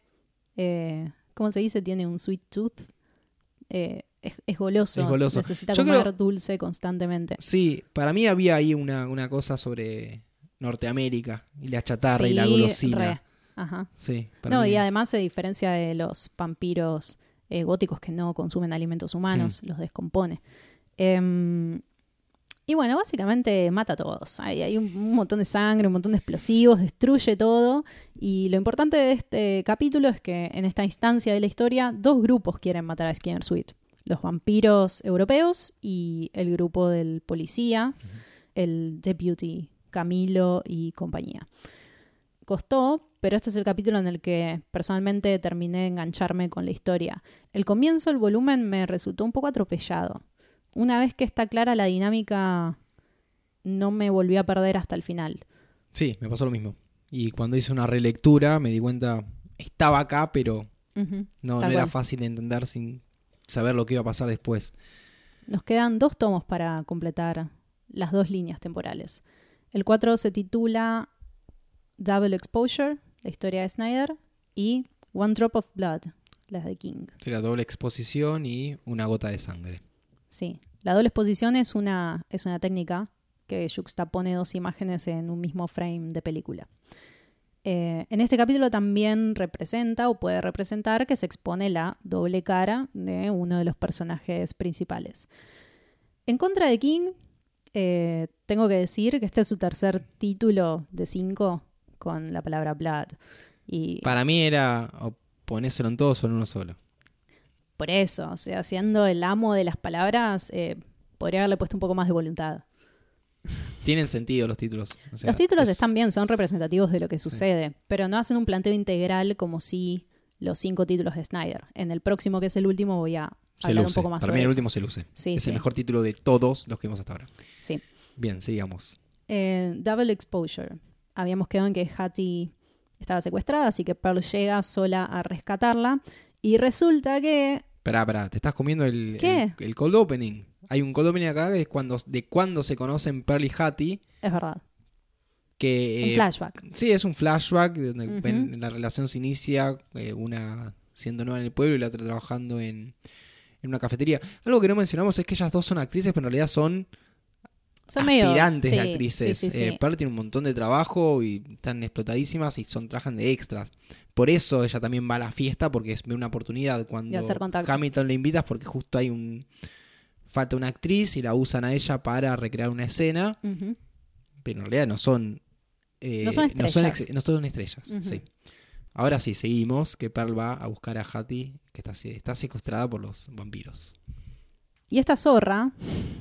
eh, ¿cómo se dice? Tiene un sweet tooth. Eh, es, es goloso, Es goloso. necesita Yo comer creo- dulce constantemente. Sí, para mí había ahí una, una cosa sobre Norteamérica y la chatarra y la golosina. re. Ajá. Sí, No, mí- y además se diferencia de los vampiros eh, góticos que no consumen alimentos humanos, los descompone. Em, y bueno, básicamente mata a todos. Hay, hay un, un montón de sangre, un montón de explosivos, destruye todo. Y lo importante de este capítulo es que en esta instancia de la historia, dos grupos quieren matar a Skinner Sweet. Los vampiros europeos y el grupo del policía, el deputy Camilo y compañía costó, pero este es el capítulo en el que personalmente terminé de engancharme con la historia. El comienzo del volumen me resultó un poco atropellado. Una vez que está clara la dinámica, no me volví a perder hasta el final. Sí, me pasó lo mismo. Y cuando hice una relectura me di cuenta, estaba acá, pero no, era fácil de entender sin saber lo que iba a pasar después. Nos quedan dos tomos para completar las dos líneas temporales. El 4 se titula Double Exposure, la historia de Snyder, y One Drop of Blood, la de King. Sería doble exposición y una gota de sangre. Sí, la doble exposición es una, es una técnica que juxtapone dos imágenes en un mismo frame de película. Eh, en este capítulo también representa o puede representar que se expone la doble cara de uno de los personajes principales. En contra de King, eh, tengo que decir que este es su tercer título de cinco con la palabra Blood. Y Para mí era o ponéselo en todos o en uno solo. por eso, o sea, siendo el amo de las palabras, eh, podría haberle puesto un poco más de voluntad. [laughs] Tienen sentido los títulos. o sea, Los títulos es- están bien, son representativos de lo que sucede, pero no hacen un planteo integral como si los cinco títulos de Snyder. En el próximo, que es el último, voy a Se hablar luce. un poco más Para sobre mí el eso. último se luce. Sí, es sí. el mejor título de todos los que vimos hasta ahora. Sí. Bien, sigamos. Eh, Double Exposure. Habíamos quedado en que Hattie estaba secuestrada, así que Pearl llega sola a rescatarla. Y resulta que. Pará, pará, te estás comiendo el, ¿Qué? el, el cold opening. Hay un cold opening acá que es cuando, de cuando se conocen Pearl y Hattie. Es verdad. Que, Un eh, flashback. Sí, es un flashback donde la relación se inicia, eh, una siendo nueva en el pueblo y la otra trabajando en, en una cafetería. Algo que no mencionamos es que ellas dos son actrices, pero en realidad son Son medio- aspirantes de sí, actrices. sí, sí. Eh, Pearl tiene un montón de trabajo y están explotadísimas y son trabajan de extras. Por eso ella también va a la fiesta porque es ve una oportunidad cuando De hacer. Hamilton le invitas porque justo hay un falta una actriz y la usan a ella para recrear una escena, pero en realidad no son eh, No son estrellas. no son estrellas, sí. Ahora sí, seguimos que Pearl va a buscar a Hattie que está, está secuestrada por los vampiros. Y esta zorra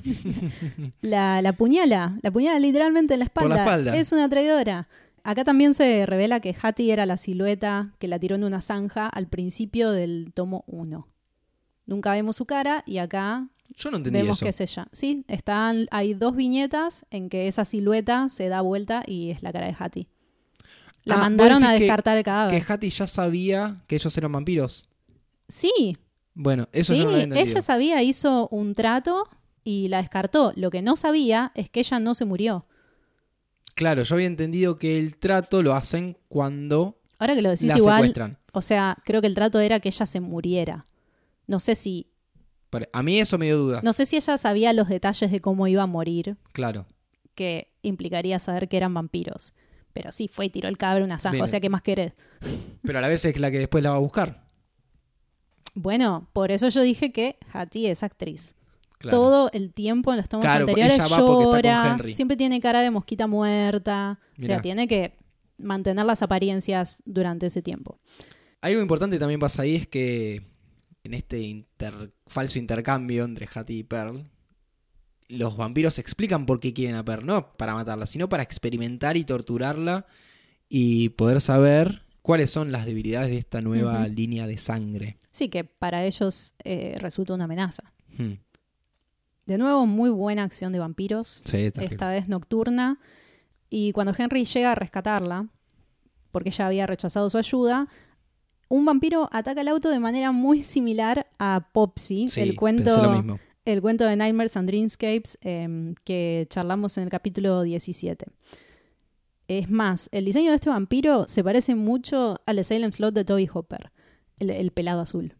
[laughs] la, la puñala, la puñala literalmente en la Por espalda. la espalda. Es una traidora. Acá también se revela que Hattie era la silueta que la tiró en una zanja al principio del tomo 1. Nunca vemos su cara y acá Yo no entendí vemos eso. que es ella. Sí, están, hay dos viñetas en que esa silueta se da vuelta y es la cara de Hattie. La Ah, mandaron a que- descartar el cadáver. Que Hattie ya sabía que ellos eran vampiros. Sí, Bueno, eso sí, yo no lo había entendido. ella sabía, hizo un trato y la descartó. Lo que no sabía es que ella no se murió. Claro, yo había entendido que el trato lo hacen cuando Ahora que lo decís la igual, secuestran. o sea, creo que el trato era que ella se muriera. No sé si, A mí eso me dio duda. no sé si ella sabía los detalles de cómo iba a morir, Claro. que implicaría saber que eran vampiros. Pero sí, fue y tiró el a una zanja. Bien. O sea, ¿qué más querés? Pero a la vez es la que después la va a buscar. Bueno, por eso yo dije que Hattie es actriz. Claro. Todo el tiempo en los tomos Claro, anteriores llora, siempre tiene cara de mosquita muerta. O sea, tiene que mantener las apariencias durante ese tiempo. Algo importante también pasa ahí es que en este inter- falso intercambio entre Hattie y Pearl, los vampiros explican por qué quieren a Pearl, no para matarla, sino para experimentar y torturarla y poder saber cuáles son las debilidades de esta nueva línea de sangre. Sí, que para ellos eh, resulta una amenaza. Hmm. De nuevo, muy buena acción de vampiros, Sí, esta vez nocturna. Y cuando Henry llega a rescatarla, porque ella había rechazado su ayuda, un vampiro ataca el auto de manera muy similar a Popsy, Sí, el cuento mismo. El cuento de Nightmares and Dreamscapes em, que charlamos en el capítulo 17. Es más, el diseño de este vampiro se parece mucho al de Salem Slot de Toby Hopper, el, el pelado azul.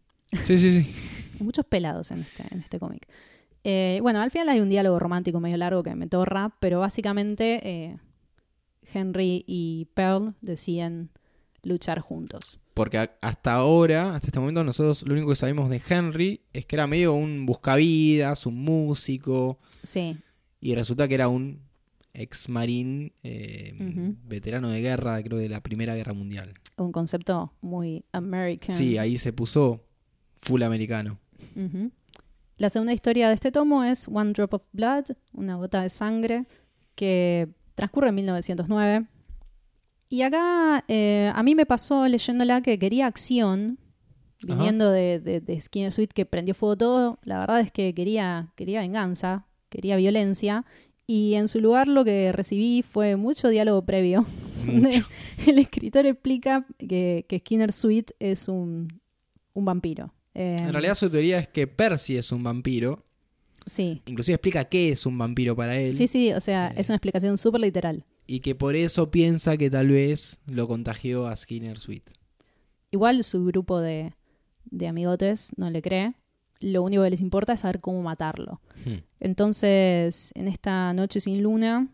Sí, sí, sí. Hay [laughs] muchos pelados en este, en este cómic. Eh, bueno, al final hay un diálogo romántico medio largo que me torra, pero básicamente eh, Henry y Pearl deciden luchar juntos. Porque hasta ahora, hasta este momento, nosotros lo único que sabemos de Henry es que era medio un buscavidas, un músico, Sí, y resulta que era un ex marín eh, veterano de guerra, creo de la Primera Guerra Mundial. un concepto muy American. Sí, ahí se puso full americano. La segunda historia de este tomo es One Drop of Blood, una gota de sangre, que transcurre en 1909. Y acá eh, a mí me pasó leyéndola que quería acción, viniendo de, de, de Skinner Sweet que prendió fuego todo. La verdad es que quería, quería venganza, quería violencia. Y en su lugar lo que recibí fue mucho diálogo previo. Mucho. [laughs] El escritor explica que, que Skinner Sweet es un, un vampiro. Eh, En realidad su teoría es que Percy es un vampiro. Sí, Inclusive explica qué es un vampiro para él. sí, sí, o sea, Eh. es una explicación súper literal. Y que por eso piensa que tal vez lo contagió a Skinner Sweet. Igual su grupo de, de amigotes no le cree. Lo único que les importa es saber cómo matarlo. Hmm. Entonces, en esta noche sin luna,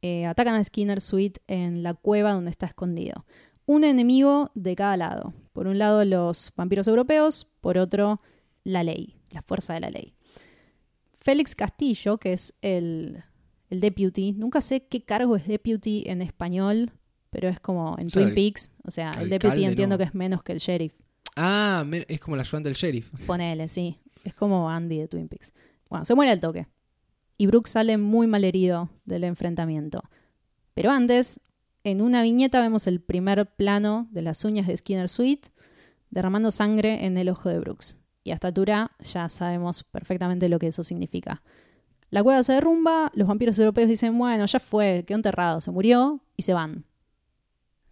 eh, atacan a Skinner Sweet en la cueva donde está escondido. Un enemigo de cada lado. Por un lado, los vampiros europeos, por otro, la ley, la fuerza de la ley. Félix Castillo, que es el, el deputy, nunca sé qué cargo es deputy en español, pero es como en sea, Twin el- Peaks. O sea, el deputy entiendo no. que es menos que el sheriff. Ah, es como la ayudante del sheriff. Ponele, sí. Es como Andy de Twin Peaks. Bueno, se muere al toque. Y Brooks sale muy mal herido del enfrentamiento. Pero antes, en una viñeta vemos el primer plano de las uñas de Skinner Sweet derramando sangre en el ojo de Brooks. Y a esta altura ya sabemos perfectamente lo que eso significa. La cueva se derrumba, los vampiros europeos dicen, bueno, ya fue, quedó enterrado, se murió, y se van.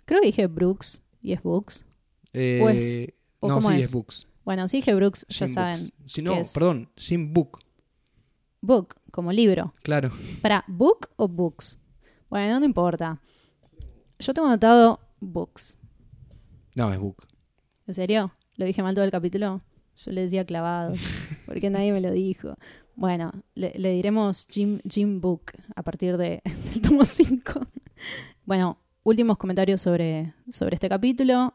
Creo que dije Brooks, y es Brooks. Eh, ¿O es- o no, cómo sí, es? es Books. Bueno, si dije Brooks, ya Jim saben. Books. Si no, es- perdón, Jim Book. Book, como libro. Claro. Para, ¿book o books? Bueno, no importa. Yo tengo anotado books. No, es Book. ¿En serio? ¿Lo dije mal todo el capítulo? Yo le decía clavados, [laughs] porque nadie me lo dijo. Bueno, le, diremos Jim, Jim Book a partir de, [laughs] del tomo 5. bueno, últimos comentarios sobre, sobre este capítulo.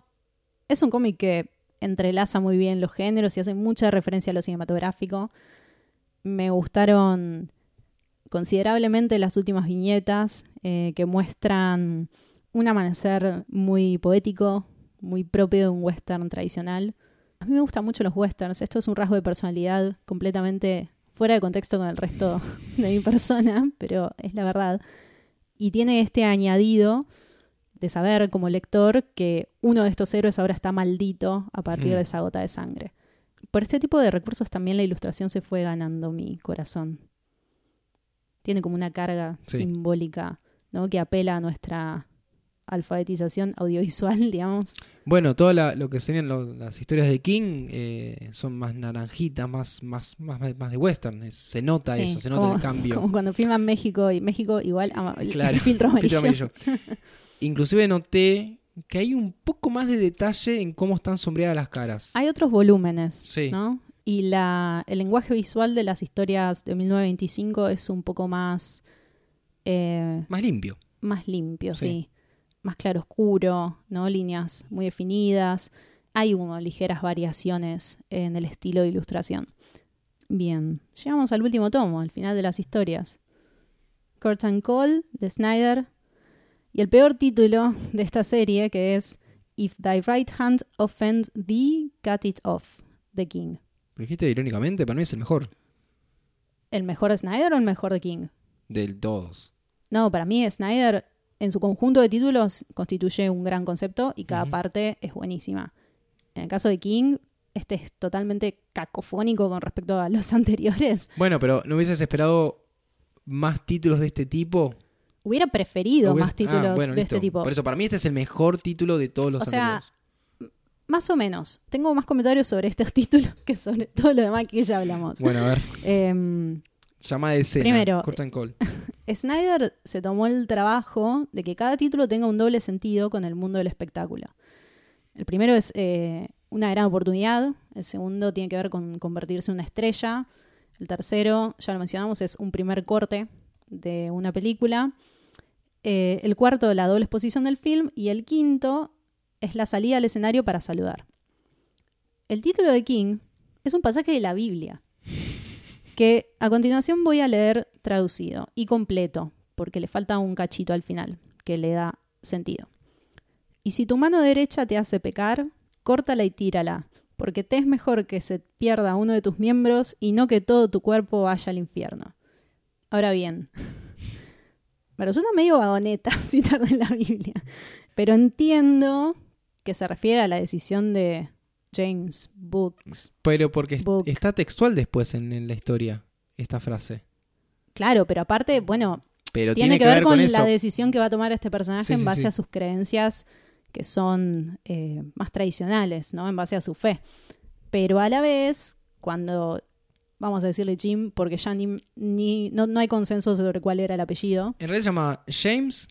Es un cómic que entrelaza muy bien los géneros y hace mucha referencia a lo cinematográfico. Me gustaron considerablemente las últimas viñetas eh, que muestran un amanecer muy poético, muy propio de un western tradicional. A mí me gustan mucho los westerns. Esto es un rasgo de personalidad completamente fuera de contexto con el resto de mi persona, pero es la verdad. Y tiene este añadido de saber como lector que uno de estos héroes ahora está maldito a partir Mm. de esa gota de sangre. Por este tipo de recursos también la ilustración se fue ganando mi corazón. Tiene como una carga Sí. simbólica, ¿no? Que apela a nuestra alfabetización [laughs] audiovisual, digamos. Bueno, todo la- lo que serían lo- las historias de King eh, son más naranjitas, más, más, más, más de western. Es- se nota Sí, eso, se nota como- el cambio. Como cuando filman México y México igual el, Claro, [laughs] filtro amarillo. Filtro amarillo. Inclusive noté que hay un poco más de detalle en cómo están sombreadas las caras. Hay otros volúmenes, Sí. ¿no? Y la, el lenguaje visual de las historias de 1925 es un poco más, eh, Más limpio. más limpio, sí. Sí. Más claro oscuro, ¿no? Líneas muy definidas. Hay como ligeras variaciones en el estilo de ilustración. Bien, llegamos al último tomo, al final de las historias. Curtain Call de Snyder. Y el peor título de esta serie, que es If thy right hand offend thee, cut it off, de King. Lo dijiste irónicamente, para mí es el mejor ¿El mejor de Snyder o el mejor de King? del todos. No, para mí Snyder en su conjunto de títulos constituye un gran concepto y cada parte es buenísima. En el caso de King, este es totalmente cacofónico con respecto a los [laughs] anteriores. Bueno, pero ¿no hubieses esperado más títulos de este tipo? Hubiera preferido más títulos Ah, bueno, de listo. este tipo. Por eso, para mí este es el mejor título de todos los O sea, anteriores. Más o menos. Tengo más comentarios sobre estos [laughs] títulos que sobre todo lo demás que ya hablamos. Bueno, a ver. Em, Llama de escena. Primero. [laughs] Snyder se tomó el trabajo de que cada título tenga un doble sentido con el mundo del espectáculo. El primero es eh, una gran oportunidad, el segundo tiene que ver con convertirse en una estrella, el tercero, ya lo mencionamos, es un primer corte de una película, Eh, el cuarto, la doble exposición del film, y el quinto es la salida al escenario para saludar. El título de King es un pasaje de la Biblia que a continuación voy a leer traducido y completo, porque le falta un cachito al final que le da sentido. Y si tu mano derecha te hace pecar, córtala y tírala, porque te es mejor que se pierda uno de tus miembros y no que todo tu cuerpo vaya al infierno. Ahora bien, [laughs] me resulta medio vagoneta [laughs] citar de la Biblia, pero entiendo que se refiere a la decisión de James Books Pero porque Book. está textual después en, en la historia esta frase. Claro, pero aparte, bueno, Pero tiene, tiene, que, ver con, la decisión que va a tomar este personaje Sí, en sí, base sí. a sus creencias que son eh, más tradicionales, ¿no? En base a su fe. Pero a la vez, cuando vamos a decirle Jim, porque ya ni, ni- no, no hay consenso sobre cuál era el apellido. En realidad se llama James.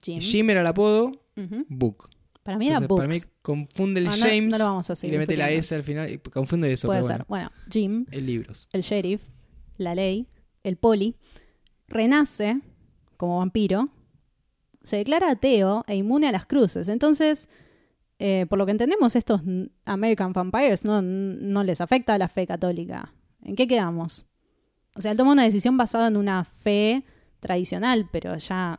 Jim. Jim era el apodo. Book. Para mí era Books. para mí confunde el no- James no lo vamos a y le mete la. S al final y confunde eso. Puede pero ser. bueno, Bueno, Jim, en libros. el sheriff, la ley, el poli, renace como vampiro, se declara ateo e inmune a las cruces. Entonces, eh, por lo que entendemos, estos American Vampires no, no les afecta a la fe católica. ¿En qué quedamos? O sea, él toma una decisión basada en una fe tradicional, pero ya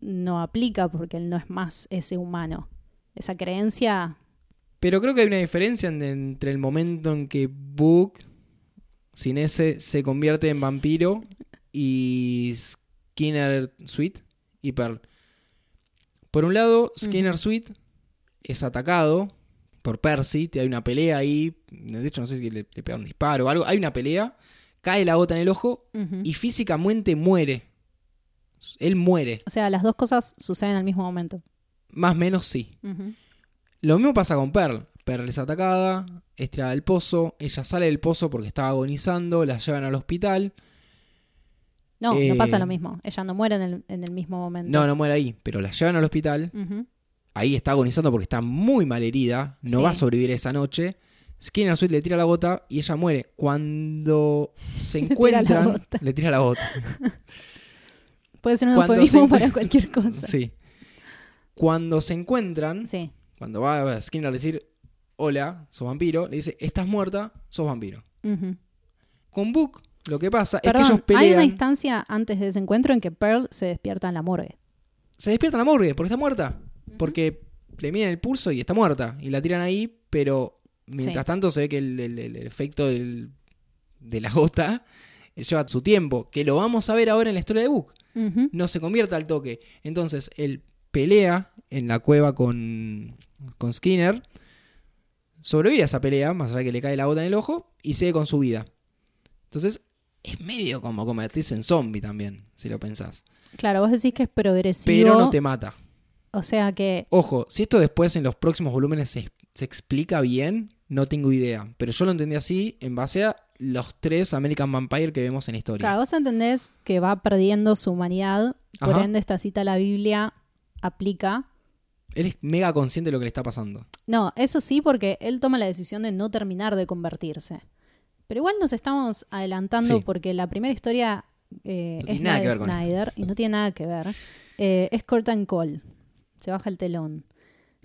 no aplica porque él no es más ese humano. Esa creencia Pero creo que hay una diferencia en- entre el momento en que Book, sin S, se convierte en vampiro y Skinner Sweet y Pearl. Por un lado, Skinner. Sweet es atacado por Percy, te hay una pelea ahí, de hecho no sé si le, le pega un disparo o algo, hay una pelea, cae la gota en el ojo y físicamente muere. Él muere, O sea, las dos cosas suceden al mismo momento. Más o menos sí. Lo mismo pasa con Pearl. Pearl es atacada, es tirada del pozo, ella sale del pozo porque estaba agonizando, la llevan al hospital. No, Eh, no pasa lo mismo. Ella no muere en el, en el mismo momento. No, no muere ahí, pero la llevan al hospital. Ahí está agonizando porque está muy mal herida, no Sí. va a sobrevivir esa noche. Skinner Sweet le tira la bota y ella muere. Cuando se [laughs] Le tira la encuentran, bota. le tira la bota. [laughs] Puede ser un eufemismo para cualquier cosa. Sí. Cuando se encuentran, Sí. cuando va a Skinner a decir, hola, sos vampiro, le dice, estás muerta, sos vampiro. Con Book, lo que pasa Perdón, es que ellos hay una pelean, instancia antes de ese encuentro en que Pearl se despierta en la morgue. se despiertan a la morgue porque está muerta. Porque le miden el pulso y está muerta. Y la tiran ahí, pero mientras Sí. tanto se ve que el, el- el- el efecto del- de la gota [laughs] lleva su tiempo. Que lo vamos a ver ahora en la historia de Book. No se convierta al toque. Entonces, él pelea en la cueva con, con Skinner, sobrevive a esa pelea, más allá que le cae la gota en el ojo, y sigue con su vida. Entonces, es medio como convertirse en zombie también, si lo pensás. Claro, vos decís que es progresivo. Pero no te mata. O sea que. Ojo, si esto después en los próximos volúmenes se, se explica bien, no tengo idea. Pero yo lo entendí así en base a los tres American Vampire que vemos en la historia. Claro, vos entendés que va perdiendo su humanidad. Por Ajá. ende, esta cita a la Biblia aplica. Él es mega consciente de lo que le está pasando. No, eso sí, porque él toma la decisión de no terminar de convertirse. Pero igual nos estamos adelantando Sí. porque la primera historia eh, No es la de. Snyder y no tiene nada que ver. Eh, es Curtain Call. Se baja el telón.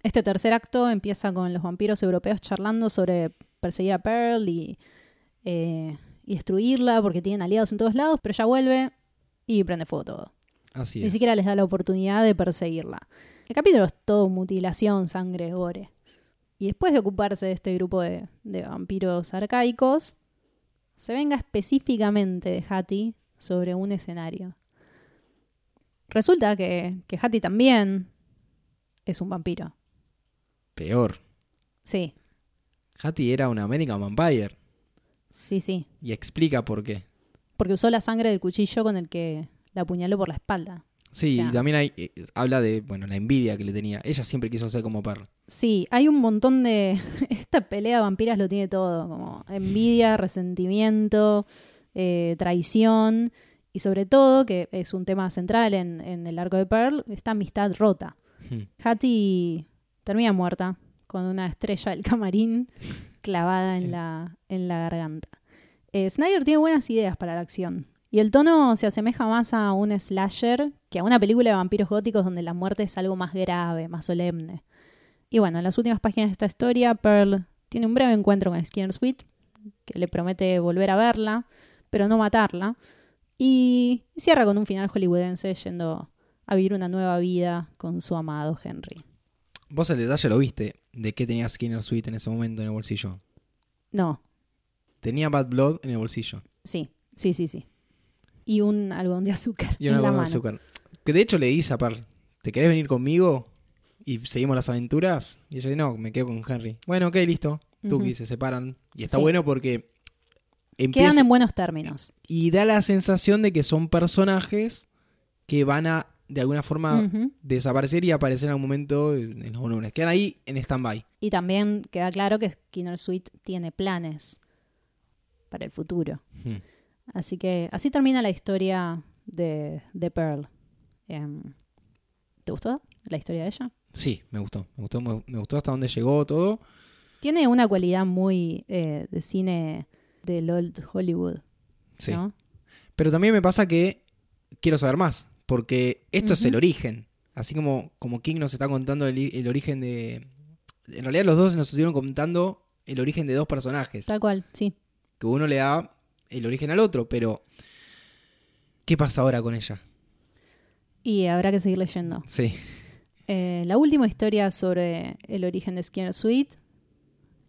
Este tercer acto empieza con los vampiros europeos charlando sobre perseguir a Pearl y, eh, y destruirla porque tienen aliados en todos lados, pero ella vuelve y prende fuego todo. Así Ni es. siquiera les da la oportunidad de perseguirla. El capítulo es todo mutilación, sangre, gore. Y después de ocuparse de este grupo de, de vampiros arcaicos, se venga específicamente de Hattie sobre un escenario. Resulta que, que Hattie también es un vampiro. Peor. Sí, Hattie era una American Vampire. sí, sí. Y explica por qué. Porque usó la sangre del cuchillo con el que la apuñaló por la espalda. Sí, O sea- y también hay, eh, habla de, bueno, la envidia que le tenía. Ella siempre quiso ser como Pearl. Sí, hay un montón de... [laughs] Esta pelea de vampiras lo tiene todo, como envidia, resentimiento, eh, traición y sobre todo, que es un tema central en, en el arco de Pearl, esta amistad rota. Hmm. Hattie termina muerta con una estrella del camarín clavada en la, en la garganta. Eh, Snyder tiene buenas ideas para la acción. Y el tono se asemeja más a un slasher que a una película de vampiros góticos donde la muerte es algo más grave, más solemne. Y bueno, en las últimas páginas de esta historia, Pearl tiene un breve encuentro con Skinner Sweet, que le promete volver a verla, pero no matarla. Y cierra con un final hollywoodense yendo a vivir una nueva vida con su amado Henry. Vos el detalle lo viste de qué tenía Skinner Sweet en ese momento en el bolsillo. No, Tenía Bad Blood en el bolsillo. sí, sí, sí, sí. Y un algodón de azúcar Y en una la de mano. azúcar. Que de hecho le dice a Pearl, ¿te querés venir conmigo? Y seguimos las aventuras. Y ella dice, no, me quedo con Henry. Bueno, ok, listo. Tuki, se separan. Y está Sí. bueno porque Quedan empieza en buenos términos. y da la sensación de que son personajes que van a, de alguna forma, desaparecer y aparecer en algún momento en los volúmenes. Quedan ahí en stand-by. Y también queda claro que Skinner Sweet tiene planes para el futuro. Así que así termina la historia de, de Pearl. Em, ¿Te gustó la historia de ella? Sí, me gustó. Me gustó, me, me gustó hasta dónde llegó todo. Tiene una cualidad muy eh, de cine del old Hollywood, Sí. ¿no? Pero también me pasa que quiero saber más. Porque esto es el origen. Así como, como King nos está contando el, el origen de. En realidad, los dos nos estuvieron contando el origen de dos personajes. Tal cual, sí. Que uno le da el origen al otro. Pero. ¿Qué pasa ahora con ella? Y habrá que seguir leyendo. Sí. Eh, la última historia sobre el origen de Skinner Sweet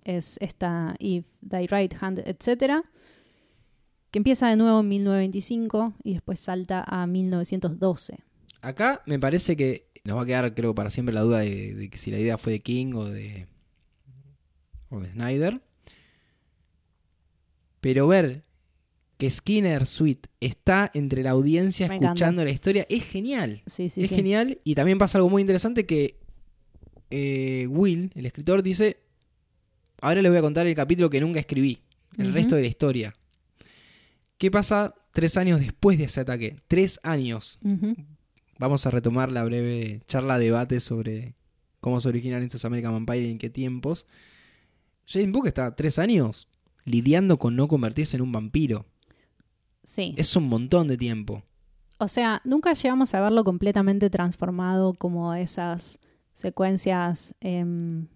es esta If Thy Right Hand, etc. Que empieza de nuevo en 1925 y después salta a 1912. Acá me parece que nos va a quedar, creo, para siempre la duda de, de que si la idea fue de King o de. o de Snyder. Pero ver que Skinner Sweet está entre la audiencia Me escuchando la historia es genial. Sí, sí, es sí. genial. Y también pasa algo muy interesante que eh, Will, el escritor, dice. Ahora les voy a contar el capítulo que nunca escribí. El resto de la historia. ¿Qué pasa tres años después de ese ataque? Tres años vamos a retomar la breve charla debate sobre cómo se originaron estos American Vampire y en qué tiempos. James Book está tres años lidiando con no convertirse en un vampiro. Sí. Es un montón de tiempo. O sea, nunca llegamos a verlo completamente transformado como esas secuencias em,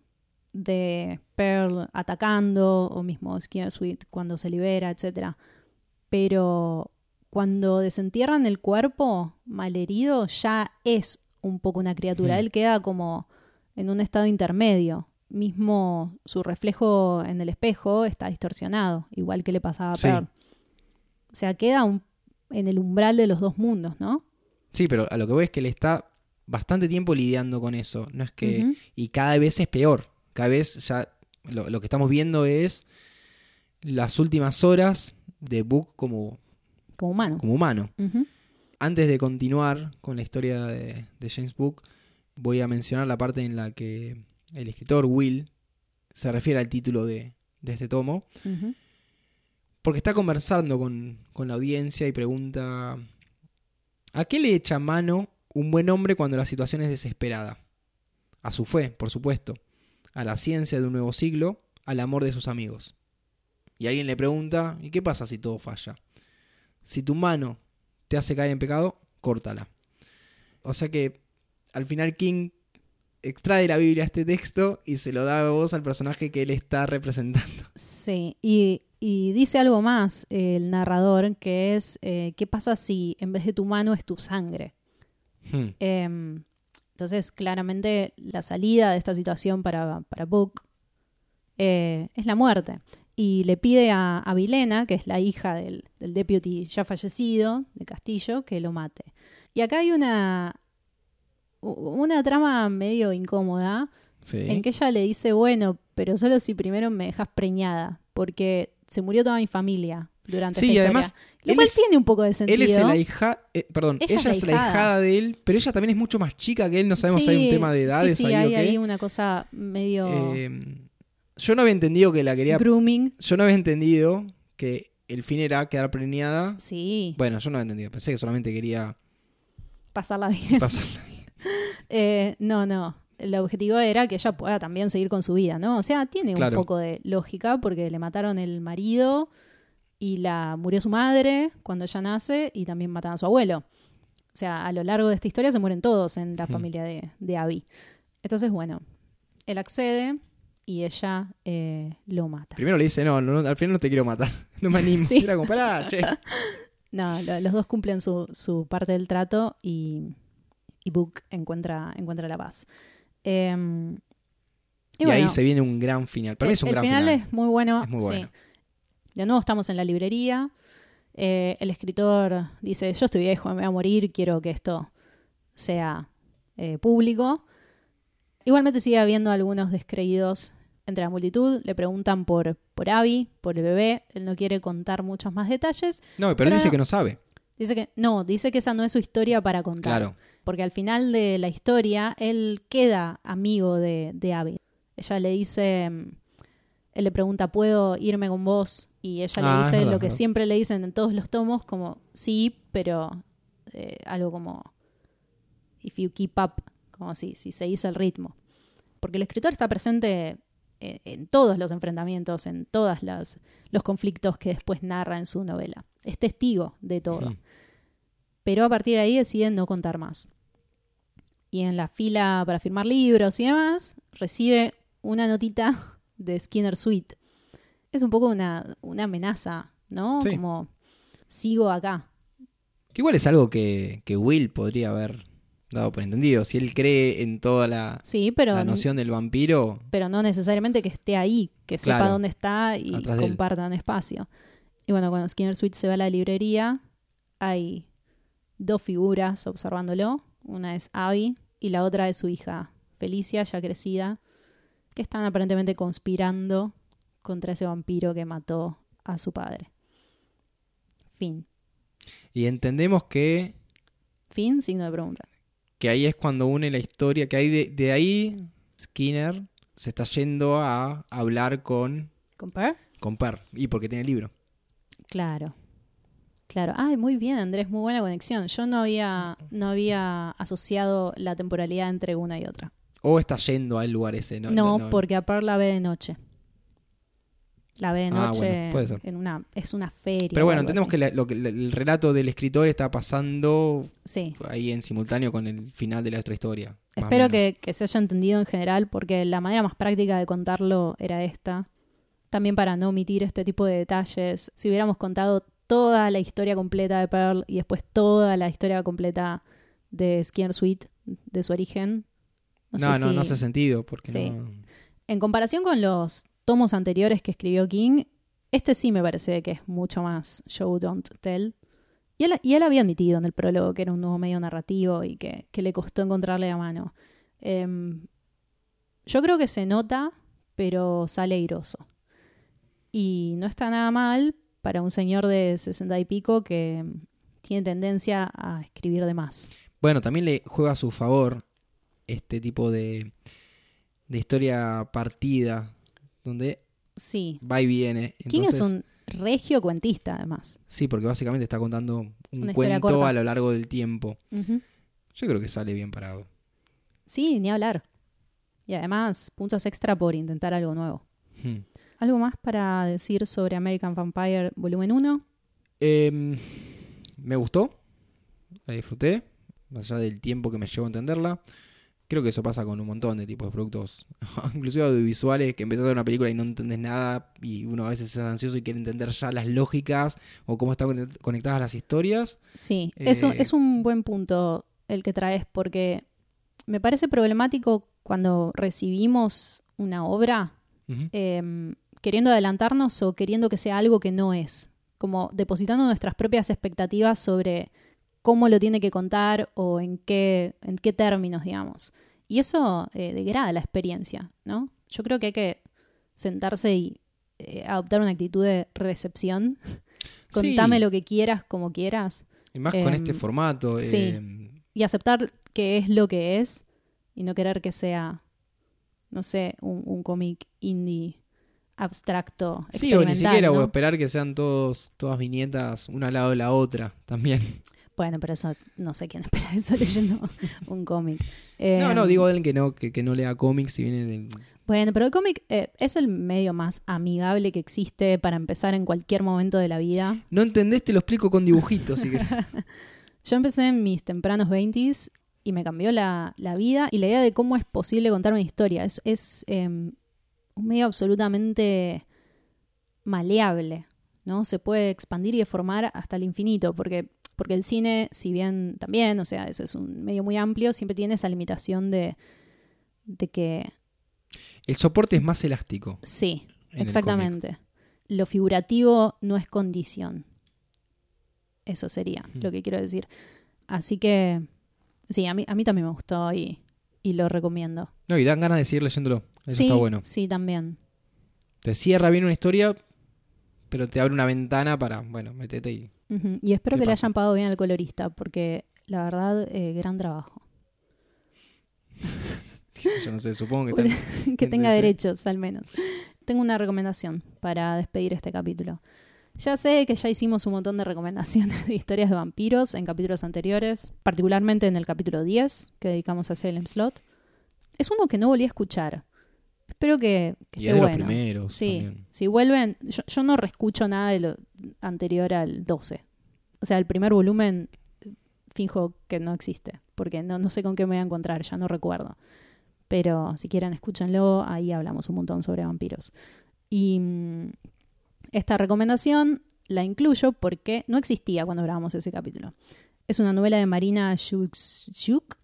de Pearl atacando o mismo Skinner Sweet cuando se libera, etc. Pero cuando desentierran el cuerpo malherido ya es un poco una criatura. Hmm. Él queda como en un estado intermedio. Mismo su reflejo en el espejo está distorsionado, igual que le pasaba a Sí. O sea, queda un- en el umbral de los dos mundos, ¿no? Sí, pero a lo que voy es que él está bastante tiempo lidiando con eso. No es que. Y cada vez es peor. Cada vez ya. Lo, lo que estamos viendo es las últimas horas de Book como, Como humano. como humano. Antes de continuar con la historia de, de James Book, voy a mencionar la parte en la que el escritor Will se refiere al título de, de este tomo. Ujú. Porque está conversando con, con la audiencia y pregunta: ¿A qué le echa mano un buen hombre cuando la situación es desesperada? A su fe, por supuesto, a la ciencia de un nuevo siglo, al amor de sus amigos. Y alguien le pregunta: ¿y qué pasa si todo falla? Si tu mano te hace caer en pecado, córtala. O sea que al final King extrae de la Biblia este texto y se lo da a voz al personaje que él está representando. Sí, y, y dice algo más el narrador, que es, eh, ¿qué pasa si en vez de tu mano es tu sangre? Hmm. Em, entonces, claramente, la salida de esta situación para, para Book eh, es la muerte. Y le pide a, a Vilena, que es la hija del, del deputy ya fallecido de Castillo, que lo mate. Y acá hay una, una trama medio incómoda, Sí. en que ella le dice, bueno, pero solo si primero me dejas preñada, porque se murió toda mi familia durante Sí, esta y historia. además, Lo cual es- tiene un poco de sentido. Él es el ahija, eh, perdón, Ella ella, es la la hijada de él, pero ella también es mucho más chica que él, no sabemos si hay un tema de edades sí, sí, ahí hay o qué. una cosa medio Eh, yo no había entendido que la quería, grooming. yo no había entendido que el fin era quedar preñada. Sí, Bueno, yo no había entendido, pensé que solamente quería pasarla bien. pasar. [laughs] Eh, no, no. El objetivo era que ella pueda también seguir con su vida, ¿no? O sea, tiene Claro. un poco de lógica porque le mataron el marido y la murió su madre cuando ella nace y también mataron a su abuelo. O sea, a lo largo de esta historia se mueren todos en la familia de, de Abby. Entonces, bueno, él accede y ella eh, lo mata. Primero le dice, no, no, al final no te quiero matar, [laughs] no me animo. Sí. Era como, pará, che. [laughs] No, lo- los dos cumplen su, su parte del trato y, y Book encuentra, encuentra la paz. Em, Y, bueno, ahí se viene un gran final. Para mí es un el gran final, final. es muy bueno. Es muy sí. bueno. De nuevo estamos en la librería. Eh, el escritor dice, yo estoy viejo, me voy a morir, quiero que esto sea eh, público. Igualmente sigue habiendo algunos descreídos entre la multitud. Le preguntan por, por Abby, por el bebé. Él no quiere contar muchos más detalles. No, pero, pero él dice que no sabe. Dice que no, dice que esa no es su historia para contar. Claro. Porque al final de la historia, él queda amigo de, de Abby. Ella le dice, mm, él le pregunta, ¿puedo irme con vos? Y ella Ah, le es dice verdad, lo que siempre le dicen en todos los tomos, como, sí, pero eh, algo como, if you keep up, como si, si se dice el ritmo. Porque el escritor está presente en, en todos los enfrentamientos, en todos los conflictos que después narra en su novela. Es testigo de todo Mm. pero a partir de ahí deciden no contar más. Y en la fila para firmar libros y demás, recibe una notita [laughs] de Skinner Sweet. Es un poco una, una amenaza, ¿no? Sí. Como, sigo acá. Que igual es algo que, que Will podría haber dado por entendido. Si él cree en toda la, Sí, pero, la noción del vampiro, pero no necesariamente que esté ahí, que sepa dónde está y compartan espacio. Y bueno, cuando Skinner Sweet se va a la librería, hay dos figuras observándolo. Una es Abby y la otra es su hija, Felicia, ya crecida, que están aparentemente conspirando contra ese vampiro que mató a su padre. Fin. y entendemos que, Fin, signo de pregunta. que ahí es cuando une la historia, que ahí de, de ahí Skinner se está yendo a hablar con, ¿Compar? con Per, y porque tiene el libro. Claro. Claro. Ay, muy bien, Andrés, muy buena conexión. Yo no había, no había asociado la temporalidad entre una y otra. O está yendo al lugar ese. No, No, no, no. porque a Pearl la ve de noche. La ve de Ah, noche bueno, puede ser. en una es una feria. Pero bueno, entendemos así. que, la- lo que la- el relato del escritor está pasando Sí. ahí en simultáneo con el final de la otra historia. Espero que se haya entendido en general, porque la manera más práctica de contarlo era esta. También para no omitir este tipo de detalles. Si hubiéramos contado toda la historia completa de Pearl y después toda la historia completa de Skinner Sweet, de su origen. No, No, sé no, si- no hace sentido. Porque Sí. no- En comparación con los tomos anteriores que escribió King, este sí me parece que es mucho más show, don't tell. Y él, y él había admitido en el prólogo que era un nuevo medio narrativo y que, que le costó encontrarle la mano. Em, yo creo que se nota, pero sale airoso. Y no está nada mal para un señor de sesenta y pico que tiene tendencia a escribir de más. Bueno, también le juega a su favor este tipo de, de historia partida, donde Sí. va y viene. King es un regio cuentista, además. Sí, porque básicamente está contando un Una cuento corta. a lo largo del tiempo. Yo creo que sale bien parado. Sí, ni hablar. Y además, puntos extra por intentar algo nuevo. Hmm. ¿Algo más para decir sobre American Vampire Volumen 1? Em, me gustó, la disfruté, más allá del tiempo que me llevó a entenderla. Creo que eso pasa con un montón de tipos de productos, [laughs] inclusive audiovisuales, que empezás a ver una película y no entendés nada y uno a veces es ansioso y quiere entender ya las lógicas o cómo están conect- conectadas las historias. Sí, Eh, eso es un buen punto el que traes porque me parece problemático cuando recibimos una obra queriendo adelantarnos o queriendo que sea algo que no es, como depositando nuestras propias expectativas sobre cómo lo tiene que contar o en qué, en qué términos, digamos. Y eso eh, degrada la experiencia, ¿no? Yo creo que hay que sentarse y eh, adoptar una actitud de recepción. [laughs] Contame Sí. lo que quieras, como quieras, Y más con em, este formato. sí. em, y aceptar que es lo que es y no querer que sea, no sé, un, un cómic indie abstracto, Sí, o ni siquiera, o ¿no? esperar que sean todos, todas viñetas una al lado de la otra también. Bueno, pero eso no sé quién espera eso [laughs] leyendo un cómic. Eh, No, no, digo de alguien que no, que, que no lea cómics y viene del... Bueno, pero el cómic eh, es el medio más amigable que existe para empezar en cualquier momento de la vida. No entendés, te lo explico con dibujitos. si. [laughs] Yo empecé en mis tempranos 20s y me cambió la, la vida y la idea de cómo es posible contar una historia. Es, es eh, un medio absolutamente maleable, ¿no? Se puede expandir y deformar hasta el infinito, porque, porque el cine, si bien también, o sea, eso es un medio muy amplio, siempre tiene esa limitación de, de que, El soporte es más elástico. sí, exactamente. Lo figurativo no es condición. Eso sería Hmm. lo que quiero decir. Así que, sí, a mí, a mí también me gustó y, y lo recomiendo. No, y dan ganas de seguir leyéndolo. Eso sí, está bueno. sí, también. Te cierra bien una historia, pero te abre una ventana para, bueno, metete y... Y espero ¿Qué que le hayan pagado bien al colorista, porque la verdad, eh, gran trabajo. [laughs] Yo no sé, supongo que [laughs] que tenga [laughs] derechos, al menos. Tengo una recomendación para despedir este capítulo. Ya sé que ya hicimos un montón de recomendaciones de historias de vampiros en capítulos anteriores, particularmente en el capítulo 10 que dedicamos a Salem Slot. Es uno que no volví a escuchar. Espero que, que Y esté es de los bueno. primeros Sí, también. si vuelven, yo, yo no reescucho nada de lo anterior al 12. O sea, el primer volumen finjo que no existe, porque no, no sé con qué me voy a encontrar, ya no recuerdo. Pero si quieren, escúchenlo, ahí hablamos un montón sobre vampiros. Y mm, esta recomendación la incluyo porque no existía cuando grabamos ese capítulo. Es una novela de Marina Shuk.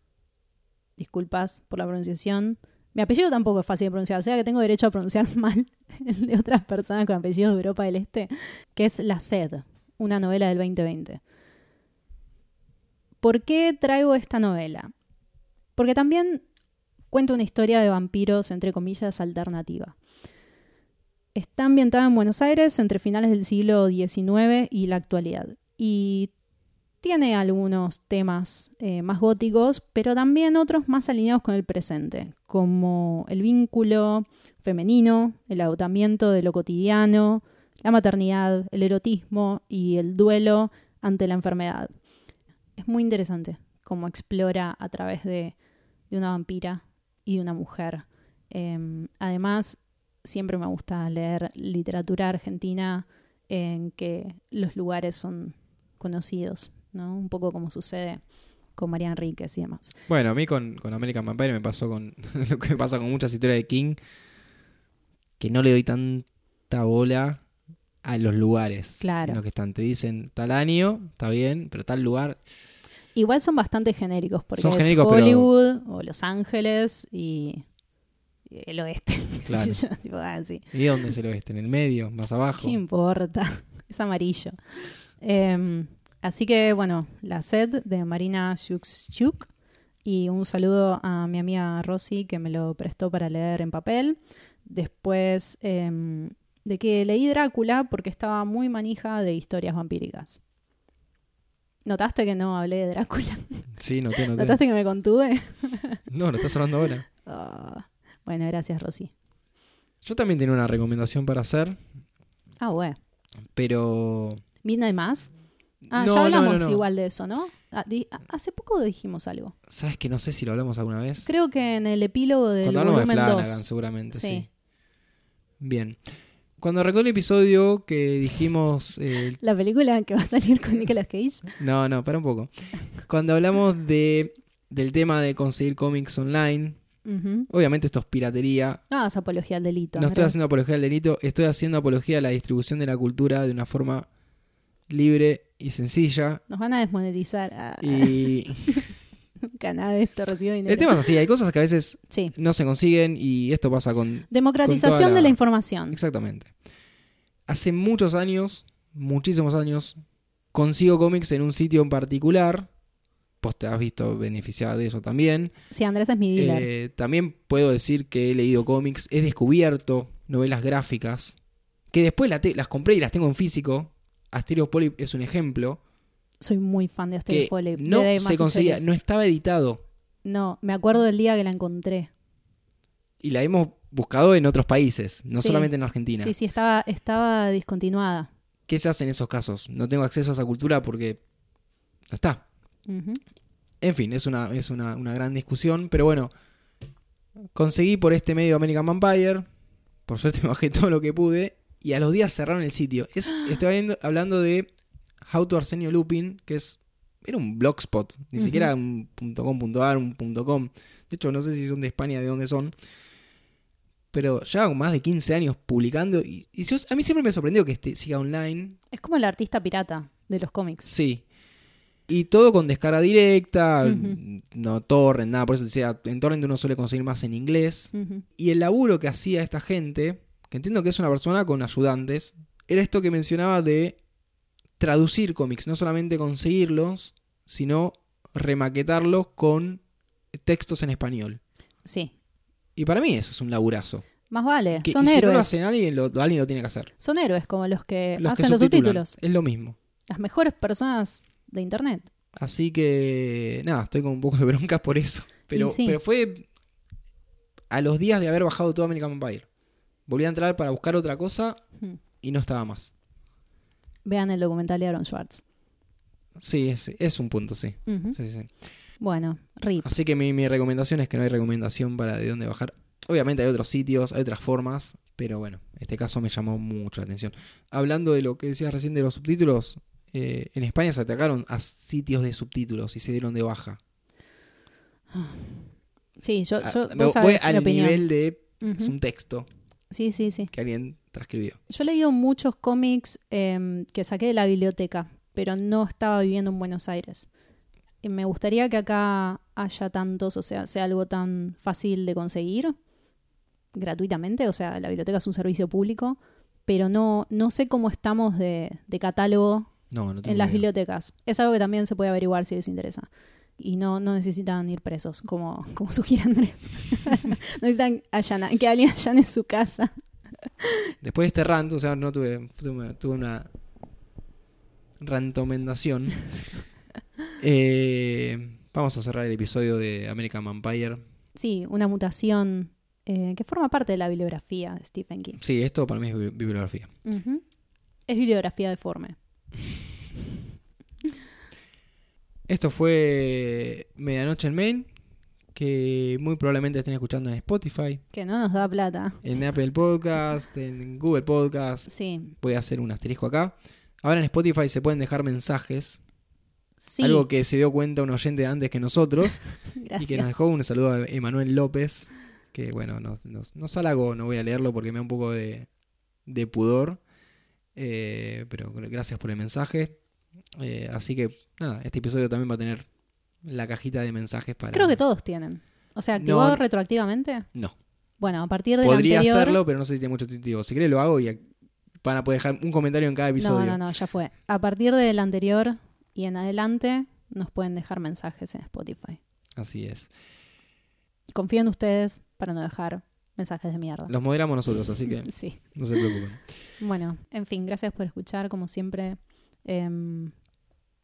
Disculpas por la pronunciación. Mi apellido tampoco es fácil de pronunciar, o sea que tengo derecho a pronunciar [laughs] mal el de otras personas con apellidos de Europa del Este, que es La Sed, una novela del 2020. ¿Por qué traigo esta novela? Porque también cuenta una historia de vampiros, entre comillas, alternativa. Está ambientada en Buenos Aires entre finales del siglo XIX y la actualidad. Y tiene algunos temas eh, más góticos, pero también otros más alineados con el presente, como el vínculo femenino, el agotamiento de lo cotidiano, la maternidad, el erotismo y el duelo ante la enfermedad. Es muy interesante cómo explora a través de, una vampira y de una mujer. Eh, además, siempre me gusta leer literatura argentina en que los lugares son conocidos, ¿no? Un poco como sucede con María Enríquez y demás. Bueno, a mí con, con American Vampire me pasó con [laughs] lo que me pasa con muchas historias de King, que no le doy tanta bola a los lugares Claro. en los que están. Te dicen tal año, está bien, pero tal lugar. Igual son bastante genéricos porque Son es genéricos, pero- Hollywood o Los Ángeles y el oeste. [laughs] Claro. Tipo, ah, sí. ¿Y dónde es el oeste? ¿En el medio? ¿Más abajo? ¿Qué importa? [laughs] Es amarillo. Eh, así que, bueno, la sed de Marina Chuk y un saludo a mi amiga Rosy que me lo prestó para leer en papel. Después eh, de que leí Drácula porque estaba muy manija de historias vampíricas. ¿Notaste que no hablé de Drácula? [laughs] Sí, noté, noté. ¿Notaste que me contuve? [laughs] No, lo estás hablando ahora. [laughs] Ah, bueno, gracias, Rosy. Yo también tenía una recomendación para hacer, Ah, bueno. pero... ¿Vino de más? Ah, No, ya hablamos no, no. igual de eso, ¿no? Ah, ah, hace poco dijimos algo. ¿Sabes que no sé si lo hablamos alguna vez? Creo que en el epílogo del Cuando hablamos de volumen Flanagan, 2. seguramente, sí. Sí. Bien. Cuando recordé el episodio que dijimos... eh, [laughs] La película que va a salir con Nicolas Cage. no, no, para un poco. Cuando hablamos de, del tema de conseguir cómics online, obviamente esto es piratería. No, es apología al delito. No estoy haciendo apología al delito, estoy haciendo apología a la distribución de la cultura de una forma libre y sencilla. Nos van a desmonetizar. Ah, Y [laughs] Nunca nada de esto recibe dinero. el tema es así, hay cosas que a veces Sí. no se consiguen y esto pasa con... Democratización con toda la- de la información. Exactamente. Hace muchos años, muchísimos años, consigo cómics en un sitio en particular. Vos te has visto beneficiada de eso también. Sí, Andrés es mi dealer. Eh, también puedo decir que he leído cómics, he descubierto novelas gráficas, que después las compré y las tengo en físico. Asterio Poly es un ejemplo. Soy muy fan de Asterix Que Poly. no de se conseguía, no estaba editado. No, me acuerdo del día que la encontré. Y la hemos buscado en otros países, no Sí. solamente en Argentina. Sí, sí, estaba, estaba discontinuada. ¿Qué se hace en esos casos? No tengo acceso a esa cultura porque no está. En fin, es una, es una, una gran discusión, pero bueno, conseguí por este medio American Vampire, por suerte me [laughs] bajé todo lo que pude, y a los días cerraron el sitio. Es, [gasps] estoy hablando, hablando de How to Arsenio Lupin, que es era un blogspot, ni siquiera un .com.ar, un .com. De hecho, no sé si son de España, de dónde son. Pero lleva más de 15 años publicando, y, y yo- a mí siempre me sorprendió que este siga online, Es como el artista pirata de los cómics. Sí. Y todo con descarga directa, no torrent, nada, por eso decía, en torrent uno suele conseguir más en inglés. Y el laburo que hacía esta gente, que entiendo que es una persona con ayudantes, era esto que mencionaba de traducir cómics, no solamente conseguirlos, sino remaquetarlos con textos en español. Sí. Y para mí eso es un laburazo. Más vale, Que- son y si no lo héroes. hacen alguien, lo, alguien lo tiene que hacer. Son héroes como los que Los que hacen los subtítulos. Es lo mismo. Las mejores personas de internet. Así que, nada, estoy con un poco de bronca por eso. Pero, sí. pero fue a los días de haber bajado todo American Vampire. Volví a entrar para buscar otra cosa Hmm. y no estaba más. Vean el documental de Aaron Schwartz. Sí, es, es un punto, sí. Ujú. Sí, sí. Bueno, RIP. Así que mi, mi recomendación es que no hay recomendación para de dónde bajar. Obviamente hay otros sitios, hay otras formas, pero bueno, este caso me llamó mucho la atención. Hablando de lo que decías recién de los subtítulos, eh, en España se atacaron a sitios de subtítulos y se dieron de baja. Sí, yo, Ah, yo me vos voy sabés mi al opinión. nivel de es un texto Sí, sí, sí. que alguien transcribió. Yo he leído muchos cómics em, que saqué de la biblioteca, pero no estaba viviendo en Buenos Aires. Y me gustaría que acá haya tantos, o sea, sea algo tan fácil de conseguir gratuitamente. O sea, la biblioteca es un servicio público, pero no, no sé cómo estamos de, de catálogo No, no tengo en las idea. bibliotecas. Es algo que también se puede averiguar si les interesa. Y no, no necesitan ir presos, como, como sugiere Andrés. no [laughs] necesitan allana- que alguien allane su casa. Después de este rant, o sea, no tuve, tuve, tuve una rantomendación. [laughs] Eh, vamos a cerrar el episodio de American Vampire. Sí, una mutación eh, que forma parte de la bibliografía de Stephen King. Sí, esto para mí es bi- bibliografía. Es bibliografía deforme. [laughs] Esto fue Medianoche en Maine. que muy probablemente estén escuchando en Spotify, Que no nos da plata. en Apple Podcast, en Google Podcast. Sí, Voy a hacer un asterisco acá. Ahora en Spotify se pueden dejar mensajes. sí. Algo que se dio cuenta un oyente antes que nosotros. Gracias. [laughs] Y que nos dejó un saludo a Emanuel López. Que bueno, nos, nos, nos halagó. No voy a leerlo porque me da un poco de, de pudor. Eh, pero gracias por el mensaje. Eh, así que nada, este episodio también va a tener la cajita de mensajes para. Creo que todos tienen. O sea, activado No. retroactivamente. No. Bueno, a partir del Podría anterior... hacerlo, pero no sé si tiene mucho sentido. Si querés lo hago y van a poder dejar un comentario en cada episodio. No, no, no, ya fue. A partir del anterior y en adelante nos pueden dejar mensajes en Spotify. Así es. Confío en ustedes para no dejar mensajes de mierda. Los moderamos nosotros, así que [laughs] Sí. no se preocupen. Bueno, en fin, gracias por escuchar. Como siempre, em,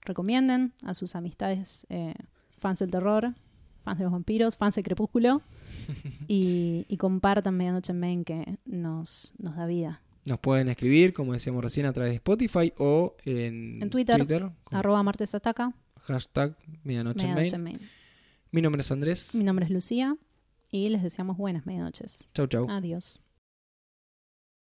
recomienden a sus amistades eh, fans del terror, fans de los vampiros, fans de Crepúsculo [laughs] y, y compartan Medianoche en Main que nos, nos da vida. Nos pueden escribir, como decíamos recién, a través de Spotify o en, En Twitter. con Arroba martes ataca, hashtag medianoche en Medianoche Main. en Main. Mi nombre es Andrés. Mi nombre es Lucía y les deseamos buenas medianoches. Chau, chau. Adiós.